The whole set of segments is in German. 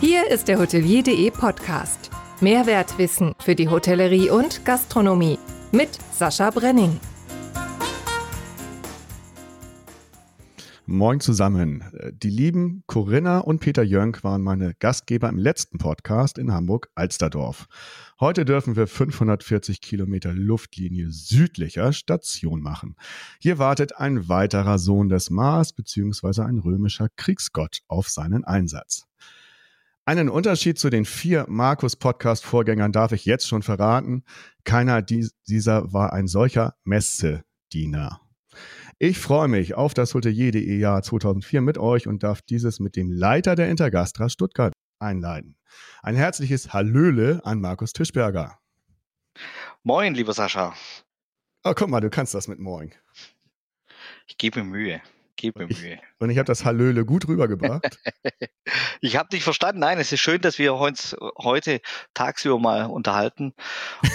Hier ist der Hotelier.de Podcast. Mehrwertwissen für die Hotellerie und Gastronomie mit Sascha Brenning. Moin zusammen. Die lieben Corinna und Peter Jönk waren meine Gastgeber im letzten Podcast in Hamburg-Alsterdorf. Heute dürfen wir 540 Kilometer Luftlinie südlicher Station machen. Hier wartet ein weiterer Sohn des Mars bzw. ein römischer Kriegsgott auf seinen Einsatz. Einen Unterschied zu den vier Markus-Podcast-Vorgängern darf ich jetzt schon verraten. Keiner dieser war ein solcher Messediener. Ich freue mich auf das Hotelier.de Jahr 2004 mit euch und darf dieses mit dem Leiter der Intergastra Stuttgart einleiten. Ein herzliches Hallöle an Markus Tischberger. Moin, lieber Sascha. Oh, guck mal, du kannst das mit Moin. Ich gebe mir Mühe. Gebe mir Mühe. und ich habe das Hallöle gut rübergebracht. ich habe dich verstanden. Nein, es ist schön, dass wir uns heute tagsüber mal unterhalten.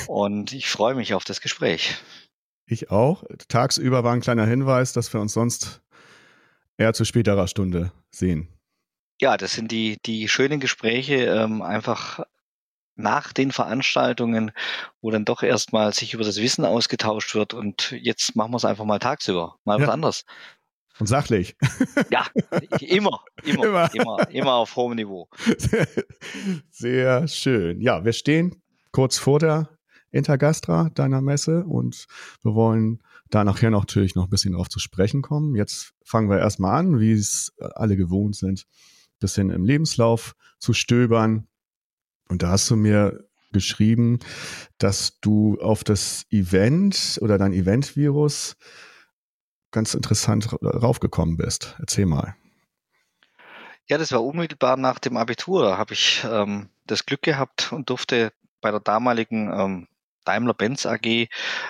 und ich freue mich auf das Gespräch. Ich auch. Tagsüber war ein kleiner Hinweis, dass wir uns sonst eher zu späterer Stunde sehen. Ja, das sind die, die schönen Gespräche, ähm, einfach nach den Veranstaltungen, wo dann doch erstmal sich über das Wissen ausgetauscht wird und jetzt machen wir es einfach mal tagsüber, mal ja. was anderes. Und sachlich. Ja, immer, immer, immer, immer, immer auf hohem Niveau. Sehr schön. Ja, wir stehen kurz vor der Intergastra deiner Messe und wir wollen da nachher natürlich noch ein bisschen drauf zu sprechen kommen. Jetzt fangen wir erstmal an, wie es alle gewohnt sind, ein bisschen im Lebenslauf zu stöbern. Und da hast du mir geschrieben, dass du auf das Event oder dein Event-Virus ganz interessant raufgekommen bist. Erzähl mal. Ja, das war unmittelbar nach dem Abitur. Da habe ich ähm, das Glück gehabt und durfte bei der damaligen ähm, Daimler-Benz AG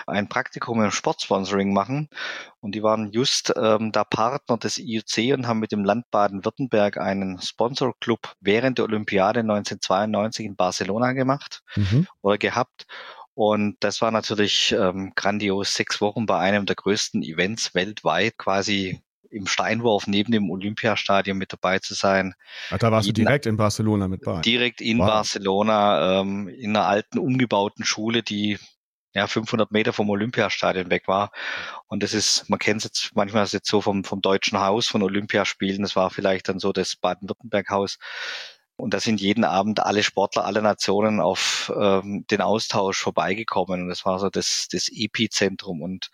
ein Praktikum im Sportsponsoring machen. Und die waren just ähm, da Partner des IOC und haben mit dem Land Baden-Württemberg einen Sponsorclub während der Olympiade 1992 in Barcelona gemacht mhm. oder gehabt. Und das war natürlich ähm, grandios. Sechs Wochen bei einem der größten Events weltweit, quasi im Steinwurf neben dem Olympiastadion mit dabei zu sein. Ach, da warst Jeden, du direkt in Barcelona mit bei? Direkt in wow. Barcelona, ähm, in einer alten, umgebauten Schule, die ja, 500 Meter vom Olympiastadion weg war. Und das ist, man kennt es jetzt manchmal ist jetzt so vom, vom Deutschen Haus von Olympiaspielen. Das war vielleicht dann so das Baden-Württemberg-Haus. Und da sind jeden Abend alle Sportler, alle Nationen auf ähm, den Austausch vorbeigekommen. Und das war so das, das Epizentrum. Und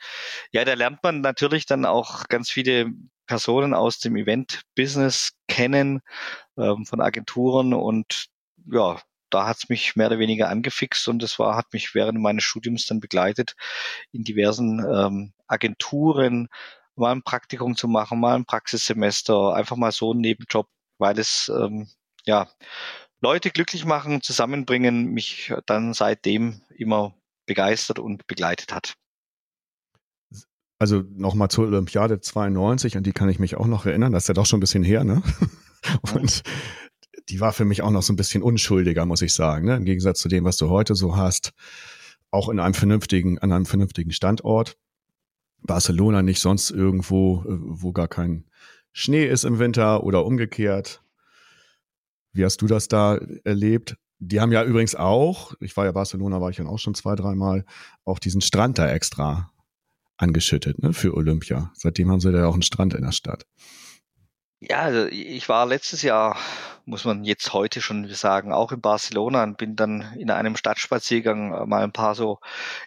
ja, da lernt man natürlich dann auch ganz viele Personen aus dem Event-Business kennen, ähm, von Agenturen. Und ja, da hat's mich mehr oder weniger angefixt und das war, hat mich während meines Studiums dann begleitet, in diversen ähm, Agenturen mal ein Praktikum zu machen, mal ein Praxissemester, einfach mal so einen Nebenjob, weil es ähm, ja, Leute glücklich machen, zusammenbringen, mich dann seitdem immer begeistert und begleitet hat. Also nochmal zur Olympiade 92, an die kann ich mich auch noch erinnern, das ist ja doch schon ein bisschen her, ne? Und die war für mich auch noch so ein bisschen unschuldiger, muss ich sagen, ne? Im Gegensatz zu dem, was du heute so hast. Auch in einem vernünftigen, an einem vernünftigen Standort. Barcelona nicht sonst irgendwo, äh, wo gar kein Schnee ist im Winter oder umgekehrt. Wie hast du das da erlebt? Die haben ja übrigens auch, ich war ja Barcelona, war ich dann auch schon zwei, dreimal, auch diesen Strand da extra angeschüttet, ne, für Olympia. Seitdem haben sie da ja auch einen Strand in der Stadt. Ja, also ich war letztes Jahr, muss man jetzt heute schon sagen, auch in Barcelona und bin dann in einem Stadtspaziergang äh, mal ein paar so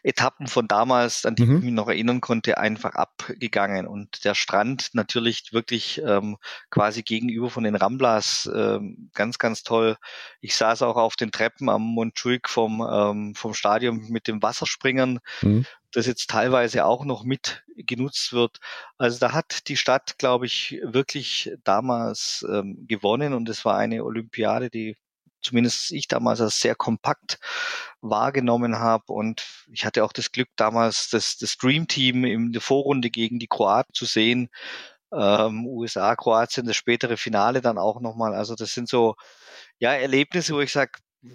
Etappen von damals, an die mhm. ich mich noch erinnern konnte, einfach abgegangen. Und der Strand natürlich wirklich ähm, quasi gegenüber von den Ramblas ähm, ganz, ganz toll. Ich saß auch auf den Treppen am Montjuic vom, ähm, vom Stadion mit dem Wasserspringern. Mhm das jetzt teilweise auch noch mit genutzt wird. Also da hat die Stadt, glaube ich, wirklich damals ähm, gewonnen und es war eine Olympiade, die zumindest ich damals als sehr kompakt wahrgenommen habe. Und ich hatte auch das Glück, damals das, das Dream Team in der Vorrunde gegen die Kroaten zu sehen. Ähm, USA, Kroatien, das spätere Finale dann auch nochmal. Also das sind so ja Erlebnisse, wo ich sage,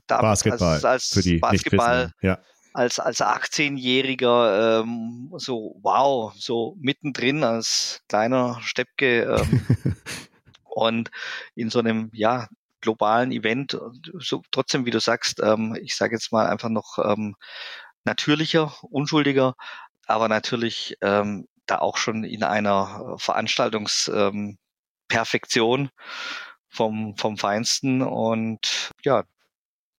Basketball als, als für die Basketball ja als, als 18-Jähriger ähm, so, wow, so mittendrin als kleiner Steppke ähm, und in so einem, ja, globalen Event, so trotzdem, wie du sagst, ähm, ich sage jetzt mal einfach noch ähm, natürlicher, unschuldiger, aber natürlich ähm, da auch schon in einer Veranstaltungsperfektion ähm, vom, vom Feinsten. Und ja,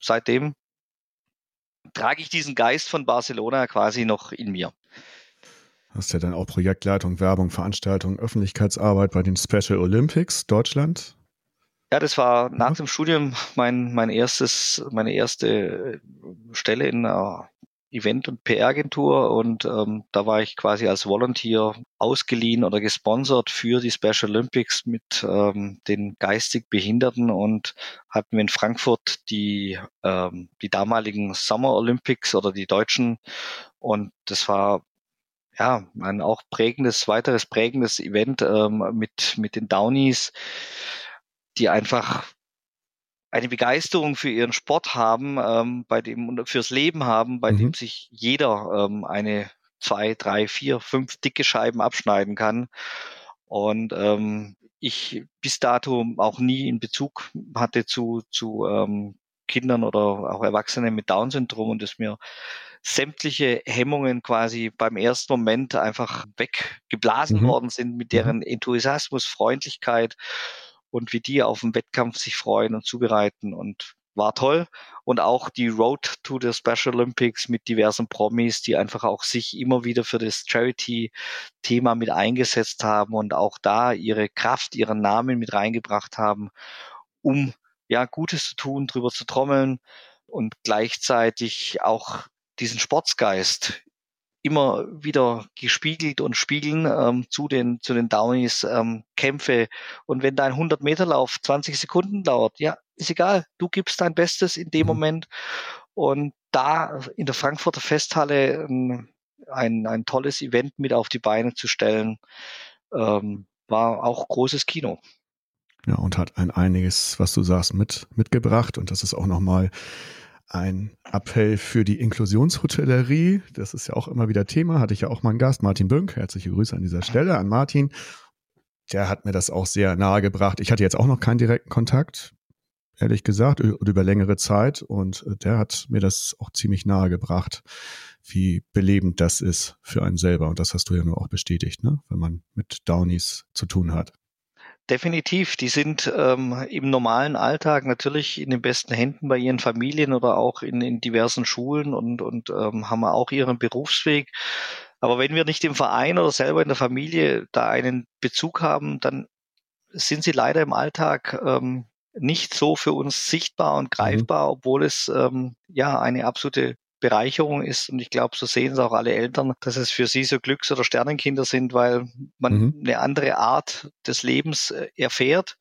seitdem trage ich diesen Geist von Barcelona quasi noch in mir. Hast ja dann auch Projektleitung, Werbung, Veranstaltung, Öffentlichkeitsarbeit bei den Special Olympics Deutschland. Ja, das war nach dem Studium mein, mein erstes, meine erste Stelle in einer Event- und PR-Agentur und ähm, da war ich quasi als Volunteer ausgeliehen oder gesponsert für die Special Olympics mit ähm, den geistig Behinderten und hatten wir in Frankfurt die, ähm, die damaligen Summer Olympics oder die deutschen und das war ja ein auch prägendes, weiteres prägendes Event ähm, mit, mit den Downies, die einfach eine Begeisterung für ihren Sport haben, ähm, bei dem fürs Leben haben, bei mhm. dem sich jeder ähm, eine zwei, drei, vier, fünf dicke Scheiben abschneiden kann. Und ähm, ich bis dato auch nie in Bezug hatte zu, zu ähm, Kindern oder auch Erwachsenen mit Down-Syndrom und es mir sämtliche Hemmungen quasi beim ersten Moment einfach weggeblasen mhm. worden sind mit deren mhm. Enthusiasmus, Freundlichkeit und wie die auf den Wettkampf sich freuen und zubereiten und war toll. Und auch die Road to the Special Olympics mit diversen Promis, die einfach auch sich immer wieder für das Charity-Thema mit eingesetzt haben und auch da ihre Kraft, ihren Namen mit reingebracht haben, um ja Gutes zu tun, drüber zu trommeln und gleichzeitig auch diesen Sportsgeist immer wieder gespiegelt und spiegeln ähm, zu den zu den Downies ähm, Kämpfe und wenn dein 100 Meter Lauf 20 Sekunden dauert, ja ist egal, du gibst dein Bestes in dem mhm. Moment und da in der Frankfurter Festhalle ein, ein, ein tolles Event mit auf die Beine zu stellen, ähm, war auch großes Kino. Ja, und hat ein einiges, was du sagst, mit, mitgebracht. Und das ist auch nochmal ein Appell für die Inklusionshotellerie. Das ist ja auch immer wieder Thema. Hatte ich ja auch mal einen Gast, Martin Bönk. Herzliche Grüße an dieser Stelle an Martin. Der hat mir das auch sehr nahe gebracht. Ich hatte jetzt auch noch keinen direkten Kontakt, ehrlich gesagt, über längere Zeit. Und der hat mir das auch ziemlich nahe gebracht, wie belebend das ist für einen selber. Und das hast du ja nur auch bestätigt, ne? wenn man mit Downies zu tun hat. Definitiv, die sind ähm, im normalen Alltag natürlich in den besten Händen bei ihren Familien oder auch in, in diversen Schulen und, und ähm, haben auch ihren Berufsweg. Aber wenn wir nicht im Verein oder selber in der Familie da einen Bezug haben, dann sind sie leider im Alltag ähm, nicht so für uns sichtbar und mhm. greifbar, mhm. obwohl es ähm, ja eine absolute Bereicherung ist. Und ich glaube, so sehen es auch alle Eltern, dass es für sie so Glücks- oder Sternenkinder sind, weil man mhm. eine andere Art des Lebens äh, erfährt.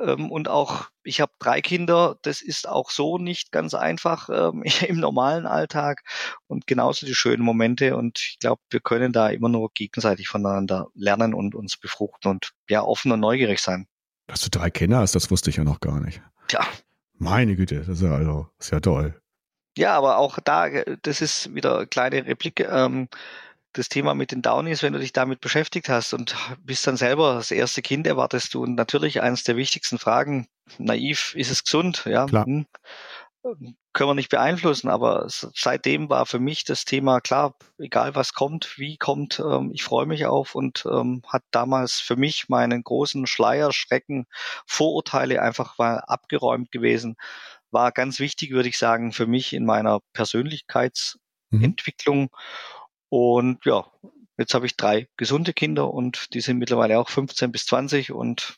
Ähm, und auch, ich habe drei Kinder, das ist auch so nicht ganz einfach ähm, im normalen Alltag und genauso die schönen Momente. Und ich glaube, wir können da immer nur gegenseitig voneinander lernen und uns befruchten und ja, offen und neugierig sein. Dass du drei Kinder hast, das wusste ich ja noch gar nicht. Tja. Meine Güte, das ist ja, also, ist ja toll. Ja, aber auch da, äh, das ist wieder eine kleine Replik. Ähm, das Thema mit den Downies, wenn du dich damit beschäftigt hast und bist dann selber das erste Kind, erwartest du und natürlich eines der wichtigsten Fragen, naiv, ist es gesund? Ja, klar. Hm, können wir nicht beeinflussen, aber seitdem war für mich das Thema klar, egal was kommt, wie kommt, ähm, ich freue mich auf und ähm, hat damals für mich meinen großen Schleier, Schrecken, Vorurteile einfach mal abgeräumt gewesen war ganz wichtig, würde ich sagen, für mich in meiner Persönlichkeitsentwicklung. Mhm. Und ja, jetzt habe ich drei gesunde Kinder und die sind mittlerweile auch 15 bis 20 und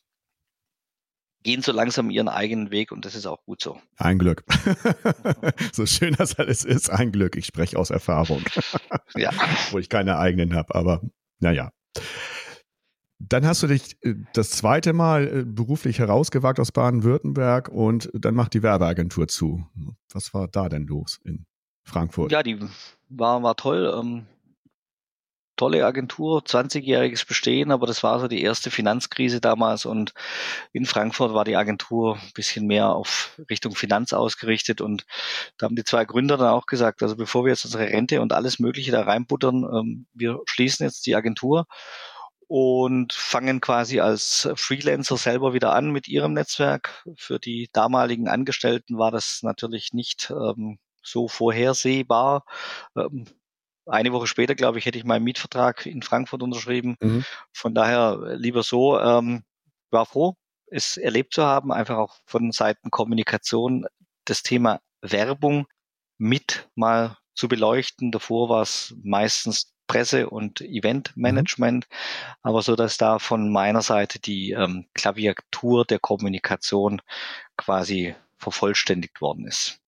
gehen so langsam ihren eigenen Weg und das ist auch gut so. Ein Glück. so schön das alles ist, ein Glück. Ich spreche aus Erfahrung. ja. Wo ich keine eigenen habe, aber naja. Dann hast du dich äh, das zweite Mal äh, beruflich herausgewagt aus Baden-Württemberg und dann macht die Werbeagentur zu. Was war da denn los in Frankfurt? Ja, die war, war toll. Ähm, tolle Agentur, 20-jähriges Bestehen, aber das war so die erste Finanzkrise damals und in Frankfurt war die Agentur ein bisschen mehr auf Richtung Finanz ausgerichtet und da haben die zwei Gründer dann auch gesagt, also bevor wir jetzt unsere Rente und alles Mögliche da reinbuttern, ähm, wir schließen jetzt die Agentur und fangen quasi als Freelancer selber wieder an mit ihrem Netzwerk. Für die damaligen Angestellten war das natürlich nicht ähm, so vorhersehbar. Ähm, eine Woche später, glaube ich, hätte ich meinen Mietvertrag in Frankfurt unterschrieben. Mhm. Von daher äh, lieber so. Ähm, war froh, es erlebt zu haben, einfach auch von Seiten Kommunikation das Thema Werbung mit mal zu beleuchten. Davor war es meistens Presse- und Eventmanagement, mhm. aber so, dass da von meiner Seite die ähm, Klaviatur der Kommunikation quasi vervollständigt worden ist.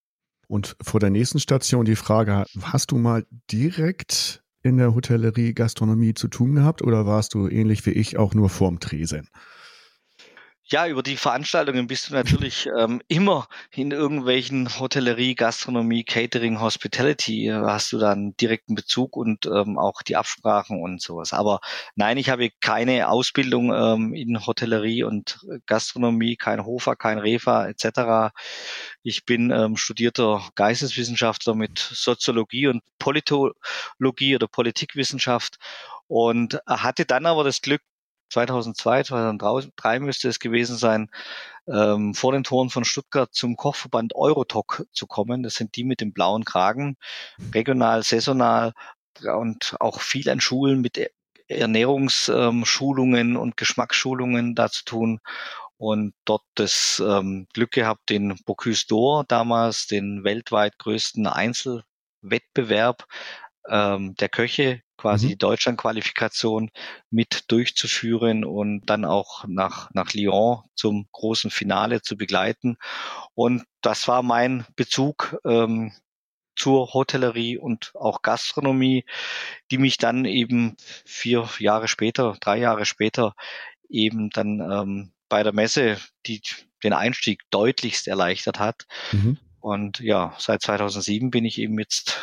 Und vor der nächsten Station die Frage, hast du mal direkt in der Hotellerie Gastronomie zu tun gehabt oder warst du ähnlich wie ich auch nur vorm Tresen? Ja, über die Veranstaltungen bist du natürlich ähm, immer in irgendwelchen Hotellerie, Gastronomie, Catering, Hospitality, hast du dann direkten Bezug und ähm, auch die Absprachen und sowas. Aber nein, ich habe keine Ausbildung ähm, in Hotellerie und Gastronomie, kein Hofer, kein Refa etc. Ich bin ähm, studierter Geisteswissenschaftler mit Soziologie und Politologie oder Politikwissenschaft und hatte dann aber das Glück, 2002, 2003 müsste es gewesen sein, ähm, vor den Toren von Stuttgart zum Kochverband Eurotoc zu kommen. Das sind die mit dem blauen Kragen, regional, saisonal und auch viel an Schulen mit e-, Ernährungsschulungen ähm, und Geschmacksschulungen da zu tun und dort das ähm, Glück gehabt, den Bocuse d'Or damals, den weltweit größten Einzelwettbewerb ähm, der Köche quasi mhm. die Deutschlandqualifikation mit durchzuführen und dann auch nach, nach Lyon zum großen Finale zu begleiten. Und das war mein Bezug ähm, zur Hotellerie und auch Gastronomie, die mich dann eben vier Jahre später, drei Jahre später eben dann ähm, bei der Messe die den Einstieg deutlichst erleichtert hat. Mhm. Und ja, seit 2007 bin ich eben jetzt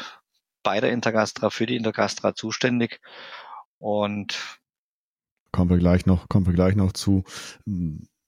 bei der Intergastra, für die Intergastra zuständig. Und kommen wir gleich noch, kommen wir gleich noch zu.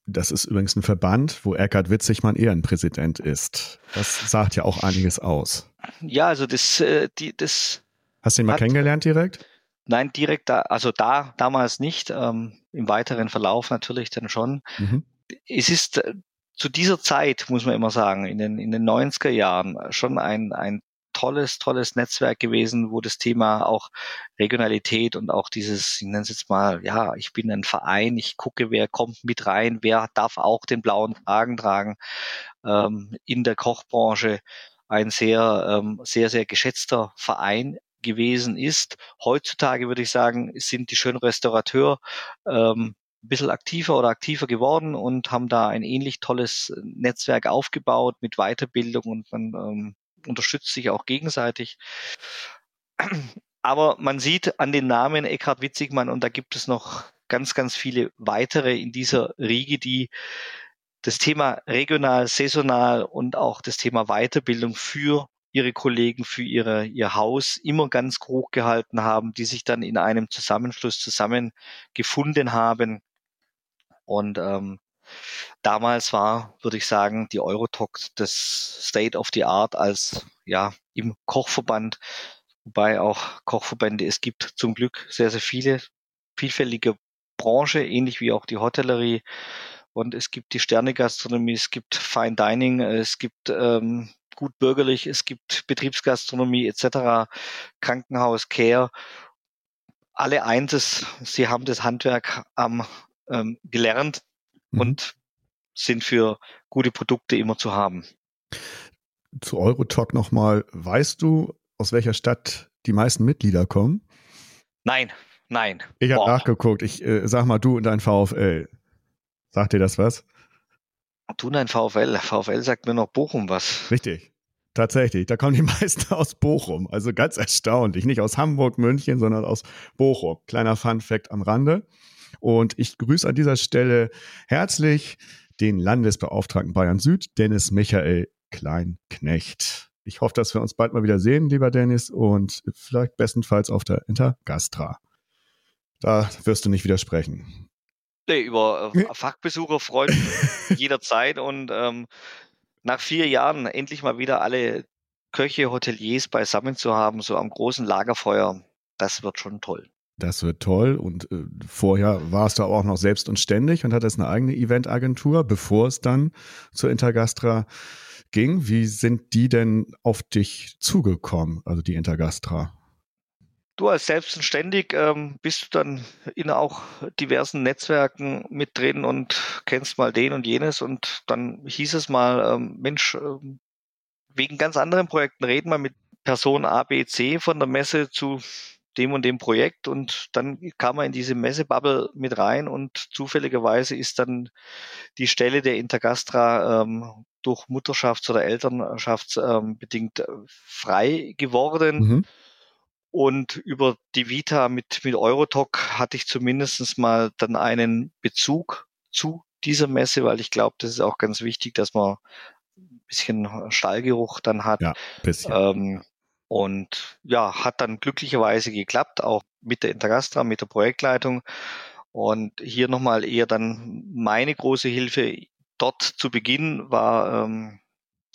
Das ist übrigens ein Verband, wo Eckhard Witzigmann Ehrenpräsident ist. Das sagt ja auch einiges aus. Ja, also das, äh, die, das. Hast du ihn mal hat, kennengelernt direkt? Nein, direkt da, also da damals nicht. Ähm, Im weiteren Verlauf natürlich dann schon. Mhm. Es ist äh, zu dieser Zeit, muss man immer sagen, in den, in den 90er Jahren schon ein, ein tolles, tolles Netzwerk gewesen, wo das Thema auch Regionalität und auch dieses, ich nenne es jetzt mal, ja, ich bin ein Verein, ich gucke, wer kommt mit rein, wer darf auch den blauen Kragen tragen ähm, in der Kochbranche. Ein sehr, ähm, sehr, sehr geschätzter Verein gewesen ist. Heutzutage würde ich sagen, sind die schönen Restaurateur ähm, ein bisschen aktiver oder aktiver geworden und haben da ein ähnlich tolles Netzwerk aufgebaut mit Weiterbildung und man ähm, unterstützt sich auch gegenseitig. Aber man sieht an den Namen Eckhard Witzigmann und da gibt es noch ganz, ganz viele weitere in dieser Riege, die das Thema regional, saisonal und auch das Thema Weiterbildung für ihre Kollegen, für ihre, ihr Haus immer ganz hoch gehalten haben, die sich dann in einem Zusammenschluss zusammengefunden haben. Und ähm, Damals war, würde ich sagen, die Eurotalk das State of the Art als ja im Kochverband, wobei auch Kochverbände es gibt zum Glück sehr, sehr viele, vielfältige Branche, ähnlich wie auch die Hotellerie. Und es gibt die Sternegastronomie, es gibt Fine Dining, es gibt ähm, gut bürgerlich, es gibt Betriebsgastronomie etc., Krankenhaus, Care. Alle eins, sie haben das Handwerk ähm, ähm, gelernt mhm. und sind für gute Produkte immer zu haben. Zu Eurotalk nochmal. Weißt du, aus welcher Stadt die meisten Mitglieder kommen? Nein, nein. Ich habe nachgeguckt. Ich äh, sag mal, du und dein VfL. Sagt dir das was? Du und dein VfL. VfL sagt mir noch Bochum was. Richtig. Tatsächlich, da kommen die meisten aus Bochum. Also ganz erstaunlich. Nicht aus Hamburg, München, sondern aus Bochum. Kleiner Fun Fact am Rande. Und ich grüße an dieser Stelle herzlich den Landesbeauftragten Bayern Süd, Dennis Michael Kleinknecht. Ich hoffe, dass wir uns bald mal wieder sehen, lieber Dennis, und vielleicht bestenfalls auf der Intergastra. Da wirst du nicht widersprechen. Nee, über äh, Fachbesucher freuen jederzeit und ähm, nach vier Jahren endlich mal wieder alle Köche, Hoteliers beisammen zu haben, so am großen Lagerfeuer, das wird schon toll. Das wird toll. Und äh, vorher warst du auch noch selbst und ständig und hattest eine eigene Eventagentur, bevor es dann zur Intergastra ging. Wie sind die denn auf dich zugekommen, also die Intergastra? Du als selbstständig ähm, bist du dann in auch diversen Netzwerken mit drin und kennst mal den und jenes und dann hieß es mal, ähm, Mensch, ähm, wegen ganz anderen Projekten reden wir mit Person A, B, C von der Messe zu dem und dem Projekt und dann kam man in diese Messebubble mit rein und zufälligerweise ist dann die Stelle der Intergastra ähm, durch Mutterschafts- oder Elternschaftsbedingt ähm, frei geworden. Mhm. Und über die Vita mit, mit Eurotalk hatte ich zumindest mal dann einen Bezug zu dieser Messe, weil ich glaube, das ist auch ganz wichtig, dass man ein bisschen Stallgeruch dann hat. Ja, bisschen. Ähm, und ja, hat dann glücklicherweise geklappt, auch mit der Intergastra, mit der Projektleitung. Und hier nochmal eher dann meine große Hilfe dort zu Beginn war ähm,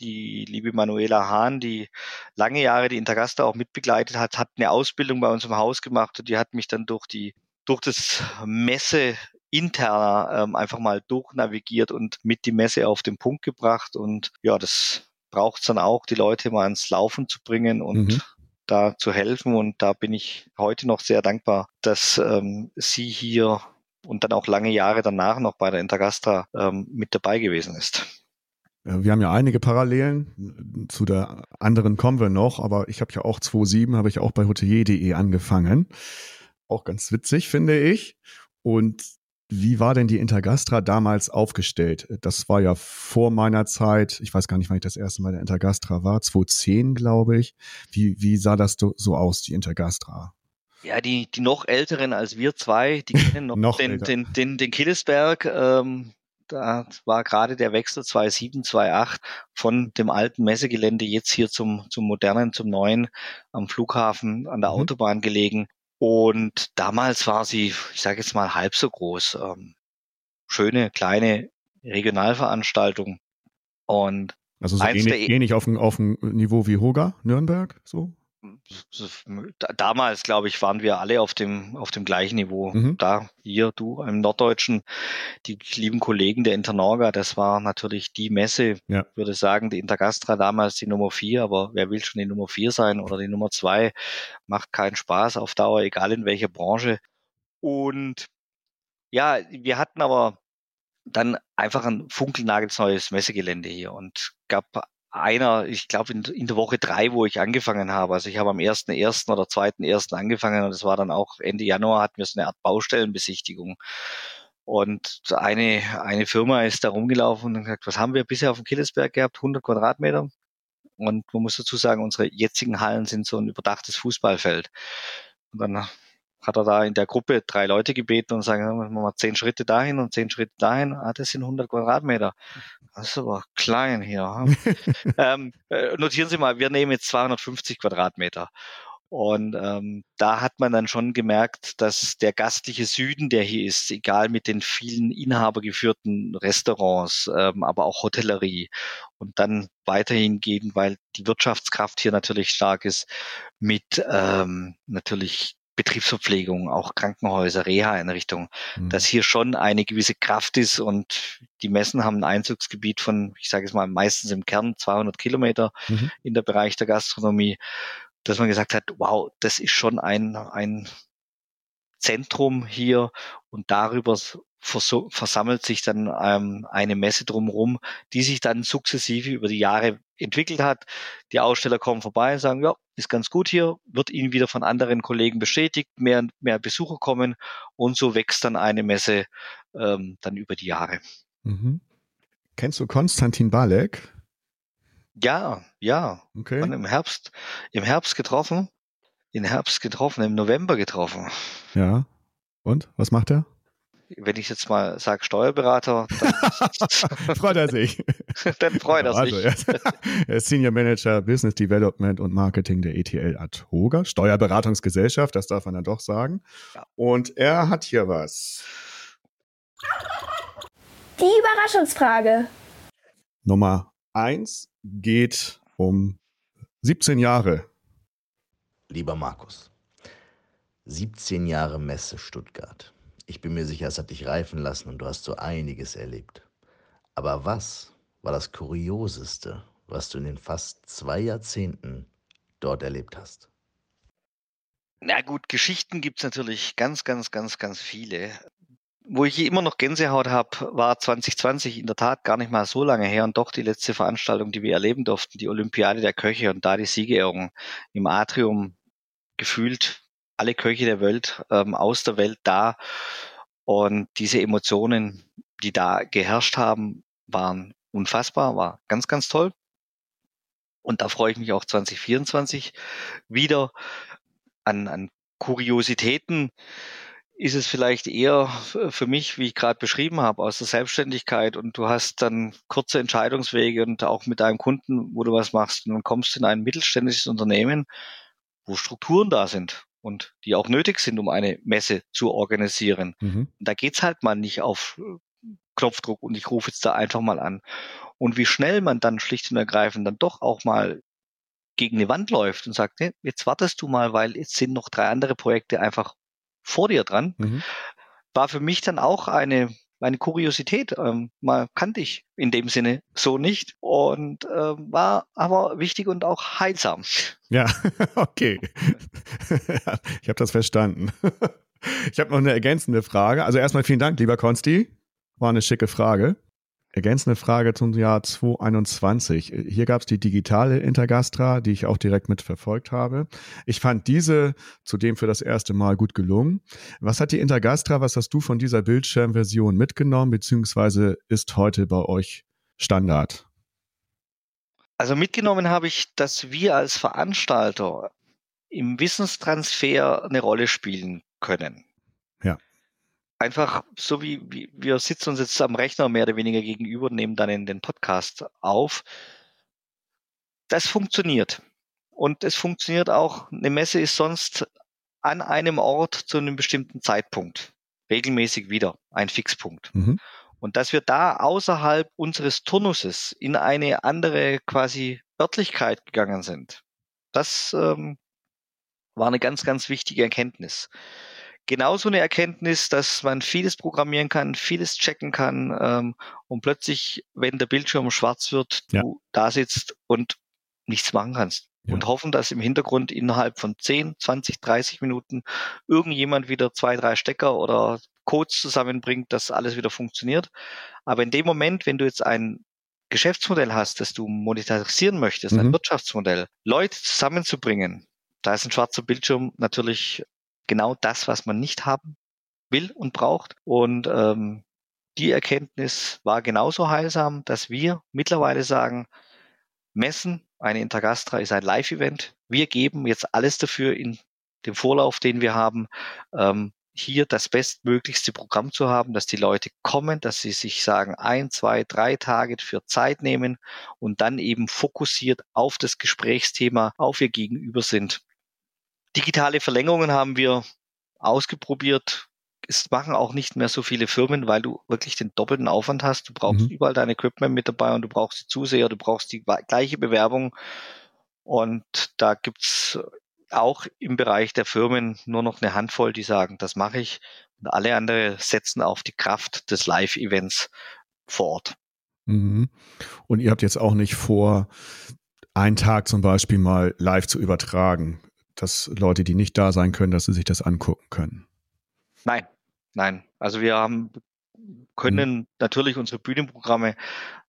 die liebe Manuela Hahn, die lange Jahre die Intergasta auch mitbegleitet hat, hat eine Ausbildung bei uns im Haus gemacht und die hat mich dann durch die durch das Messe interner ähm, einfach mal durchnavigiert und mit die Messe auf den Punkt gebracht und ja, das braucht es dann auch, die Leute mal ans Laufen zu bringen und mhm. da zu helfen und da bin ich heute noch sehr dankbar, dass ähm, sie hier und dann auch lange Jahre danach noch bei der Intergastra ähm, mit dabei gewesen ist. Wir haben ja einige Parallelen. Zu der anderen kommen wir noch, aber ich habe ja auch 2007 habe ich auch bei hotelier.de angefangen. Auch ganz witzig, finde ich. Und wie war denn die Intergastra damals aufgestellt? Das war ja vor meiner Zeit. Ich weiß gar nicht, wann ich das erste Mal in der Intergastra war. 2010, glaube ich. Wie, wie sah das so aus, die Intergastra? Ja, die, die noch älteren als wir zwei, die kennen noch, noch den, den, den, den Killesberg. Ähm, da war gerade der Wechsel 2007, 2008 von dem alten Messegelände jetzt hier zum, zum modernen, zum neuen am Flughafen an der mhm. Autobahn gelegen. Und damals war sie, ich sage jetzt mal, halb so groß. Ähm, schöne, kleine Regionalveranstaltung. Und also so ähnlich, ähnlich auf, dem, auf dem Niveau wie Hoga, Nürnberg, so? Damals, glaube ich, waren wir alle auf dem, auf dem gleichen Niveau. Mhm. Da, hier, du, im Norddeutschen, die lieben Kollegen der Internorga, das war natürlich die Messe. Ja. Ich würde sagen, die Intergastra damals die Nummer vier, aber wer will schon die Nummer vier sein oder die Nummer zwei? Macht keinen Spaß auf Dauer, egal in welcher Branche. Und ja, wir hatten aber dann einfach ein funkelnagelsneues Messegelände hier und gab einer, ich glaube in, in, der Woche drei, wo ich angefangen habe. Also ich habe am ersten ersten oder zweiten ersten angefangen und es war dann auch Ende Januar hatten wir so eine Art Baustellenbesichtigung. Und eine, eine Firma ist da rumgelaufen und gesagt, was haben wir bisher auf dem Killesberg gehabt? 100 Quadratmeter. Und man muss dazu sagen, unsere jetzigen Hallen sind so ein überdachtes Fußballfeld. Und dann hat er da in der Gruppe drei Leute gebeten und sagen, machen wir mal zehn Schritte dahin und zehn Schritte dahin. Ah, das sind 100 Quadratmeter. Das ist aber klein hier. ähm, äh, notieren Sie mal, wir nehmen jetzt 250 Quadratmeter. Und ähm, da hat man dann schon gemerkt, dass der gastliche Süden, der hier ist, egal mit den vielen inhabergeführten Restaurants, ähm, aber auch Hotellerie und dann weiterhin gehen, weil die Wirtschaftskraft hier natürlich stark ist, mit ähm, natürlich Betriebsverpflegung, auch Krankenhäuser, Reha-Einrichtungen, mhm. dass hier schon eine gewisse Kraft ist und die Messen haben ein Einzugsgebiet von, ich sage es mal, meistens im Kern 200 Kilometer mhm. in der Bereich der Gastronomie, dass man gesagt hat, wow, das ist schon ein, ein Zentrum hier und darüber versammelt sich dann ähm, eine Messe drumherum, die sich dann sukzessive über die Jahre entwickelt hat. Die Aussteller kommen vorbei und sagen, ja, ist ganz gut hier, wird ihnen wieder von anderen Kollegen bestätigt, mehr, mehr Besucher kommen und so wächst dann eine Messe ähm, dann über die Jahre. Mhm. Kennst du Konstantin Balek? Ja, ja. Okay. Und im Herbst, im Herbst getroffen, im Herbst getroffen, im November getroffen. Ja. Und was macht er? Wenn ich jetzt mal sage Steuerberater, dann freut er sich. dann freut er sich. Also, er ist Senior Manager Business Development und Marketing der ETL Atoga, Steuerberatungsgesellschaft, das darf man dann doch sagen. Ja. Und er hat hier was. Die Überraschungsfrage. Nummer eins geht um 17 Jahre. Lieber Markus, 17 Jahre Messe Stuttgart. Ich bin mir sicher, es hat dich reifen lassen und du hast so einiges erlebt. Aber was war das Kurioseste, was du in den fast zwei Jahrzehnten dort erlebt hast? Na gut, Geschichten gibt es natürlich ganz, ganz, ganz, ganz viele. Wo ich immer noch Gänsehaut habe, war 2020 in der Tat gar nicht mal so lange her und doch die letzte Veranstaltung, die wir erleben durften, die Olympiade der Köche und da die Siegerehrung im Atrium gefühlt alle Köche der Welt ähm, aus der Welt da. Und diese Emotionen, die da geherrscht haben, waren unfassbar, war ganz, ganz toll. Und da freue ich mich auch 2024 wieder an, an Kuriositäten. Ist es vielleicht eher für mich, wie ich gerade beschrieben habe, aus der Selbstständigkeit und du hast dann kurze Entscheidungswege und auch mit deinem Kunden, wo du was machst und dann kommst in ein mittelständisches Unternehmen, wo Strukturen da sind und die auch nötig sind, um eine Messe zu organisieren. Mhm. Da geht's halt mal nicht auf Knopfdruck und ich rufe jetzt da einfach mal an. Und wie schnell man dann schlicht und ergreifend dann doch auch mal gegen eine Wand läuft und sagt, nee, jetzt wartest du mal, weil jetzt sind noch drei andere Projekte einfach vor dir dran, mhm. war für mich dann auch eine, eine Kuriosität. Ähm, mal kannte ich in dem Sinne so nicht und äh, war aber wichtig und auch heilsam. Ja, okay. ich habe das verstanden. Ich habe noch eine ergänzende Frage. Also erstmal vielen Dank, lieber Konsti. War eine schicke Frage. Ergänzende Frage zum Jahr 2021. Hier gab es die digitale Intergastra, die ich auch direkt mit verfolgt habe. Ich fand diese zudem für das erste Mal gut gelungen. Was hat die Intergastra, was hast du von dieser Bildschirmversion mitgenommen, beziehungsweise ist heute bei euch Standard? Also mitgenommen habe ich, dass wir als Veranstalter im Wissenstransfer eine Rolle spielen können einfach so wie, wie wir sitzen uns jetzt am Rechner mehr oder weniger gegenüber und nehmen dann in den Podcast auf. Das funktioniert. Und es funktioniert auch, eine Messe ist sonst an einem Ort zu einem bestimmten Zeitpunkt regelmäßig wieder ein Fixpunkt. Mhm. Und dass wir da außerhalb unseres Turnuses in eine andere quasi Örtlichkeit gegangen sind, das ähm, war eine ganz, ganz wichtige Erkenntnis genauso eine Erkenntnis, dass man vieles programmieren kann, vieles checken kann ähm, und plötzlich, wenn der Bildschirm schwarz wird, ja. du da sitzt und nichts machen kannst. Ja. Und hoffen, dass im Hintergrund innerhalb von 10, 20, 30 Minuten irgendjemand wieder zwei, drei Stecker oder Codes zusammenbringt, dass alles wieder funktioniert. Aber in dem Moment, wenn du jetzt ein Geschäftsmodell hast, das du monetarisieren möchtest, mhm. ein Wirtschaftsmodell, Leute zusammenzubringen, da ist ein schwarzer Bildschirm natürlich genau das, was man nicht haben will und braucht. Und ähm, die Erkenntnis war genauso heilsam, dass wir mittlerweile sagen, Messen, eine Intergastra ist ein Live-Event. Wir geben jetzt alles dafür in dem Vorlauf, den wir haben, ähm, hier das bestmöglichste Programm zu haben, dass die Leute kommen, dass sie sich sagen, ein, zwei, drei Tage für Zeit nehmen und dann eben fokussiert auf das Gesprächsthema, auf ihr Gegenüber sind. Digitale Verlängerungen haben wir ausgeprobiert. Es machen auch nicht mehr so viele Firmen, weil du wirklich den doppelten Aufwand hast. Du brauchst mhm. überall dein Equipment mit dabei und du brauchst die Zuseher, du brauchst die gleiche Bewerbung. Und da gibt's auch im Bereich der Firmen nur noch eine Handvoll, die sagen, das mache ich. Und alle anderen setzen auf die Kraft des Live-Events vor Ort. Mhm. Und ihr habt jetzt auch nicht vor, einen Tag zum Beispiel mal live zu übertragen dass Leute, die nicht da sein können, dass sie sich das angucken können? Nein, nein. Also wir haben können mhm. natürlich unsere Bühnenprogramme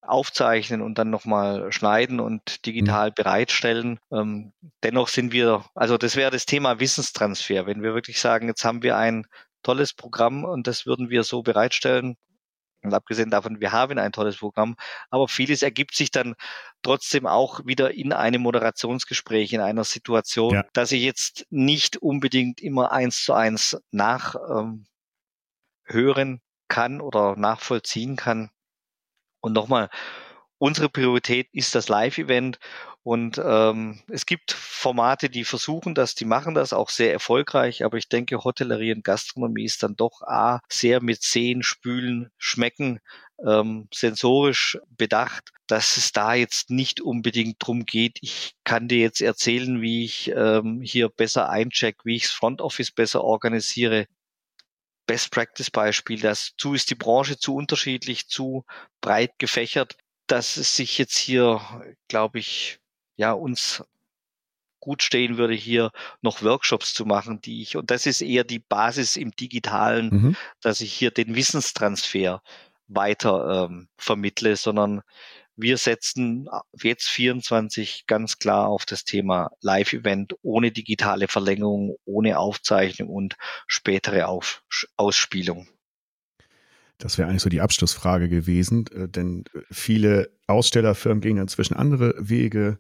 aufzeichnen und dann nochmal schneiden und digital mhm. bereitstellen. Ähm, dennoch sind wir, also das wäre das Thema Wissenstransfer. Wenn wir wirklich sagen, jetzt haben wir ein tolles Programm und das würden wir so bereitstellen, und abgesehen davon, wir haben ein tolles Programm, aber vieles ergibt sich dann trotzdem auch wieder in einem Moderationsgespräch, in einer Situation, ja. dass ich jetzt nicht unbedingt immer eins zu eins nachhören ähm, kann oder nachvollziehen kann. Und nochmal, unsere Priorität ist das Live-Event und ähm, es gibt Formate, die versuchen das, die machen das auch sehr erfolgreich, aber ich denke, Hotellerie und Gastronomie ist dann doch A, sehr mit Sehen, Spülen, Schmecken ähm, sensorisch bedacht, dass es da jetzt nicht unbedingt drum geht, ich kann dir jetzt erzählen, wie ich ähm, hier besser eincheck, wie ich das Front Office besser organisiere. Best Practice Beispiel, dazu ist die Branche zu unterschiedlich, zu breit gefächert, dass es sich jetzt hier, glaube ich, ja, uns gut stehen würde, hier noch Workshops zu machen, die ich, und das ist eher die Basis im Digitalen, mhm. dass ich hier den Wissenstransfer weiter ähm, vermittle, sondern wir setzen jetzt 24 ganz klar auf das Thema Live-Event ohne digitale Verlängerung, ohne Aufzeichnung und spätere auf Ausspielung. Das wäre eigentlich so die Abschlussfrage gewesen, äh, denn viele Ausstellerfirmen gehen inzwischen andere Wege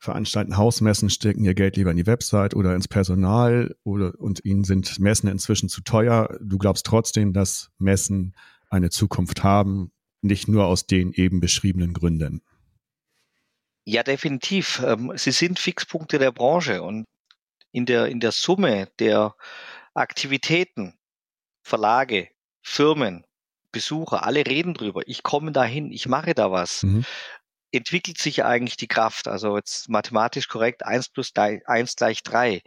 veranstalten Hausmessen, stecken ihr Geld lieber in die Website oder ins Personal oder und ihnen sind Messen inzwischen zu teuer. Du glaubst trotzdem, dass Messen eine Zukunft haben, nicht nur aus den eben beschriebenen Gründen. Ja, definitiv. Ähm, sie sind Fixpunkte der Branche und in der, in der Summe der Aktivitäten, Verlage, Firmen, Besucher, alle reden drüber. Ich komme dahin, ich mache da was. Mhm entwickelt sich eigentlich die Kraft. Also jetzt mathematisch korrekt, eins plus eins gleich drei.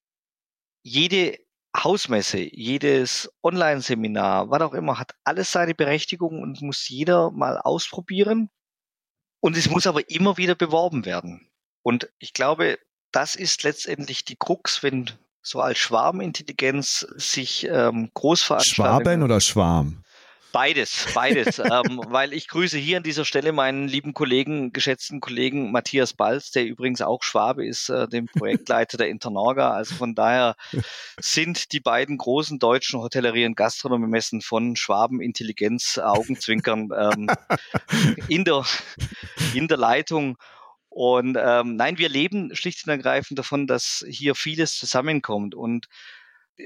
Jede Hausmesse, jedes Online-Seminar, was auch immer, hat alles seine Berechtigung und muss jeder mal ausprobieren. Und es muss aber immer wieder beworben werden. Und ich glaube, das ist letztendlich die Krux, wenn so als Schwarmintelligenz sich ähm, Großveranstaltungen... Schwaben oder Schwarm? Beides, beides. ähm, weil ich grüße hier an dieser Stelle meinen lieben Kollegen, geschätzten Kollegen Matthias Balz, der übrigens auch Schwabe ist, äh, dem Projektleiter der Internorga. Also von daher sind die beiden großen deutschen Hotellerie- und Gastronomiemessen von Schwaben Intelligenz, Augenzwinkern ähm, in, der, in der Leitung. Und ähm, nein, wir leben schlicht und ergreifend davon, dass hier vieles zusammenkommt. Und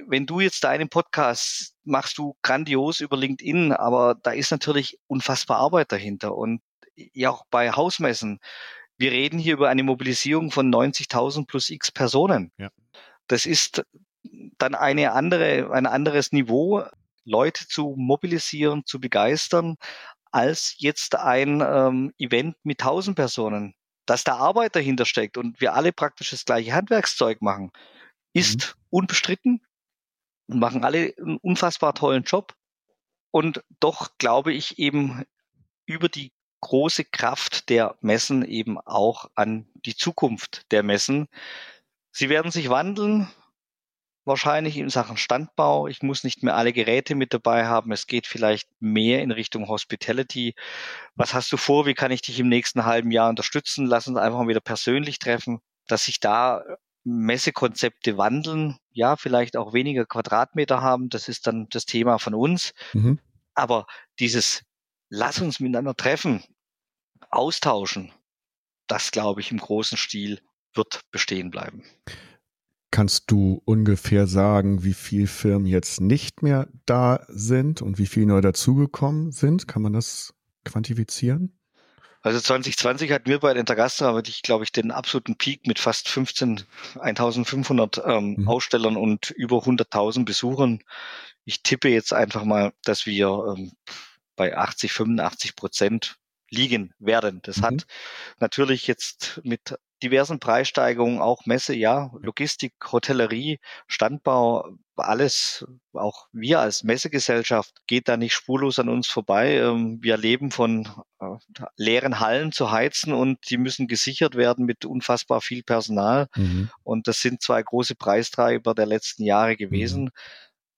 wenn du jetzt deinen Podcast machst du grandios über LinkedIn, aber da ist natürlich unfassbar Arbeit dahinter und ja auch bei Hausmessen. Wir reden hier über eine Mobilisierung von 90.000 plus x Personen. Ja. Das ist dann eine andere, ein anderes Niveau, Leute zu mobilisieren, zu begeistern, als jetzt ein ähm, Event mit 1000 Personen. Dass da Arbeit dahinter steckt und wir alle praktisch das gleiche Handwerkszeug machen, ist mhm. unbestritten machen alle einen unfassbar tollen Job. Und doch glaube ich eben über die große Kraft der Messen eben auch an die Zukunft der Messen. Sie werden sich wandeln, wahrscheinlich in Sachen Standbau. Ich muss nicht mehr alle Geräte mit dabei haben. Es geht vielleicht mehr in Richtung Hospitality. Was hast du vor? Wie kann ich dich im nächsten halben Jahr unterstützen? Lass uns einfach mal wieder persönlich treffen, dass sich da Messekonzepte wandeln, ja, vielleicht auch weniger Quadratmeter haben, das ist dann das Thema von uns. Mhm. Aber dieses Lass uns miteinander treffen, austauschen, das glaube ich im großen Stil wird bestehen bleiben. Kannst du ungefähr sagen, wie viele Firmen jetzt nicht mehr da sind und wie viele neu dazugekommen sind? Kann man das quantifizieren? Also 2020 hatten wir bei der Intergastra wirklich, glaube ich, den absoluten Peak mit fast 15, 1500 ähm, mhm. Ausstellern und über 100.000 Besuchern. Ich tippe jetzt einfach mal, dass wir ähm, bei 80, 85 Prozent liegen werden. Das mhm. hat natürlich jetzt mit diversen Preissteigerungen, auch Messe, ja, Logistik, Hotellerie, Standbau, alles, auch wir als Messegesellschaft geht da nicht spurlos an uns vorbei. Ähm, wir leben von äh, leeren Hallen zu heizen und die müssen gesichert werden mit unfassbar viel Personal. Mhm. Und das sind zwei große Preistreiber der letzten Jahre gewesen. Mhm.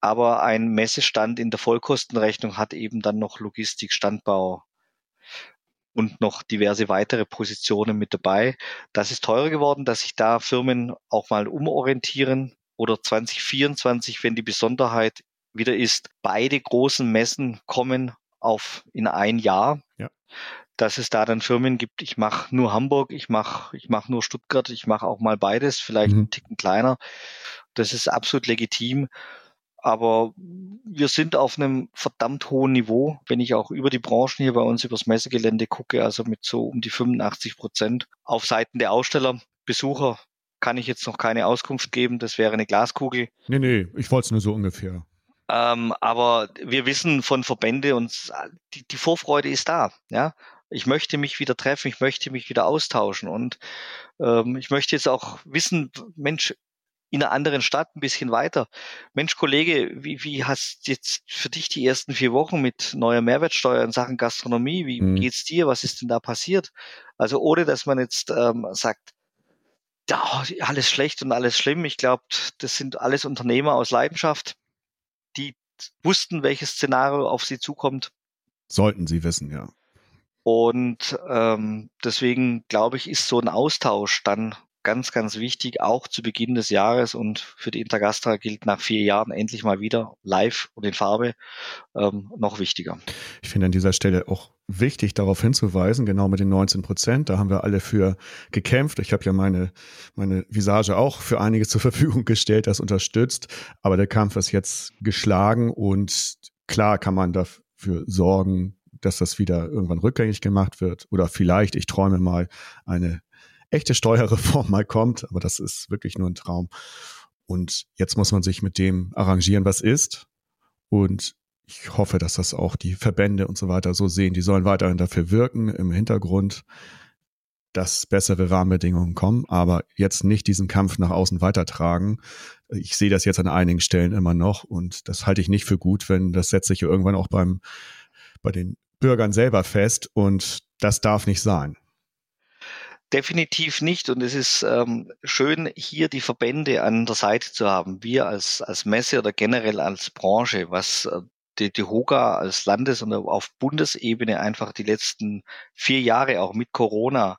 Aber ein Messestand in der Vollkostenrechnung hat eben dann noch Logistik, Standbau, und noch diverse weitere Positionen mit dabei. Das ist teurer geworden, dass sich da Firmen auch mal umorientieren oder 2024, wenn die Besonderheit wieder ist, beide großen Messen kommen auf in ein Jahr. Ja. Dass es da dann Firmen gibt, ich mache nur Hamburg, ich mache ich mach nur Stuttgart, ich mache auch mal beides, vielleicht mhm. einen Ticken kleiner. Das ist absolut legitim. Aber wir sind auf einem verdammt hohen Niveau, wenn ich auch über die Branchen hier bei uns übers Messegelände gucke, also mit so um die 85 Prozent. Auf Seiten der Aussteller, Besucher kann ich jetzt noch keine Auskunft geben, das wäre eine Glaskugel. Nee, nee, ich wollte es nur so ungefähr. Ähm, aber wir wissen von Verbände und die, die Vorfreude ist da. Ja, ich möchte mich wieder treffen, ich möchte mich wieder austauschen und ähm, ich möchte jetzt auch wissen, Mensch, in einer anderen Stadt ein bisschen weiter. Mensch, Kollege, wie, wie hast jetzt für dich die ersten vier Wochen mit neuer Mehrwertsteuer in Sachen Gastronomie? Wie mhm. geht's dir? Was ist denn da passiert? Also ohne, dass man jetzt ähm, sagt, ja, alles schlecht und alles schlimm. Ich glaube, das sind alles Unternehmer aus Leidenschaft, die wussten, welches Szenario auf sie zukommt. Sollten sie wissen, ja. Und ähm, deswegen glaube ich, ist so ein Austausch dann ganz, ganz wichtig, auch zu Beginn des Jahres und für die Intergastra gilt nach vier Jahren endlich mal wieder live und in Farbe ähm, noch wichtiger. Ich finde an dieser Stelle auch wichtig, darauf hinzuweisen, genau mit den 19 Prozent, da haben wir alle für gekämpft. Ich habe ja meine, meine Visage auch für einiges zur Verfügung gestellt, das unterstützt, aber der Kampf ist jetzt geschlagen und klar kann man dafür sorgen, dass das wieder irgendwann rückgängig gemacht wird oder vielleicht, ich träume mal, eine echte Steuerreform mal kommt, aber das ist wirklich nur ein Traum. Und jetzt muss man sich mit dem arrangieren, was ist. Und ich hoffe, dass das auch die Verbände und so weiter so sehen. Die sollen weiterhin dafür wirken im Hintergrund, dass bessere Rahmenbedingungen kommen, aber jetzt nicht diesen Kampf nach außen weitertragen. Ich sehe das jetzt an einigen Stellen immer noch und das halte ich nicht für gut, wenn das setzt sich irgendwann auch beim, bei den Bürgern selber fest und das darf nicht sein. Definitiv nicht. Und es ist ähm, schön, hier die Verbände an der Seite zu haben. Wir als, als Messe oder generell als Branche, was äh, die, die Hoga als Landes- und auf Bundesebene einfach die letzten vier Jahre auch mit Corona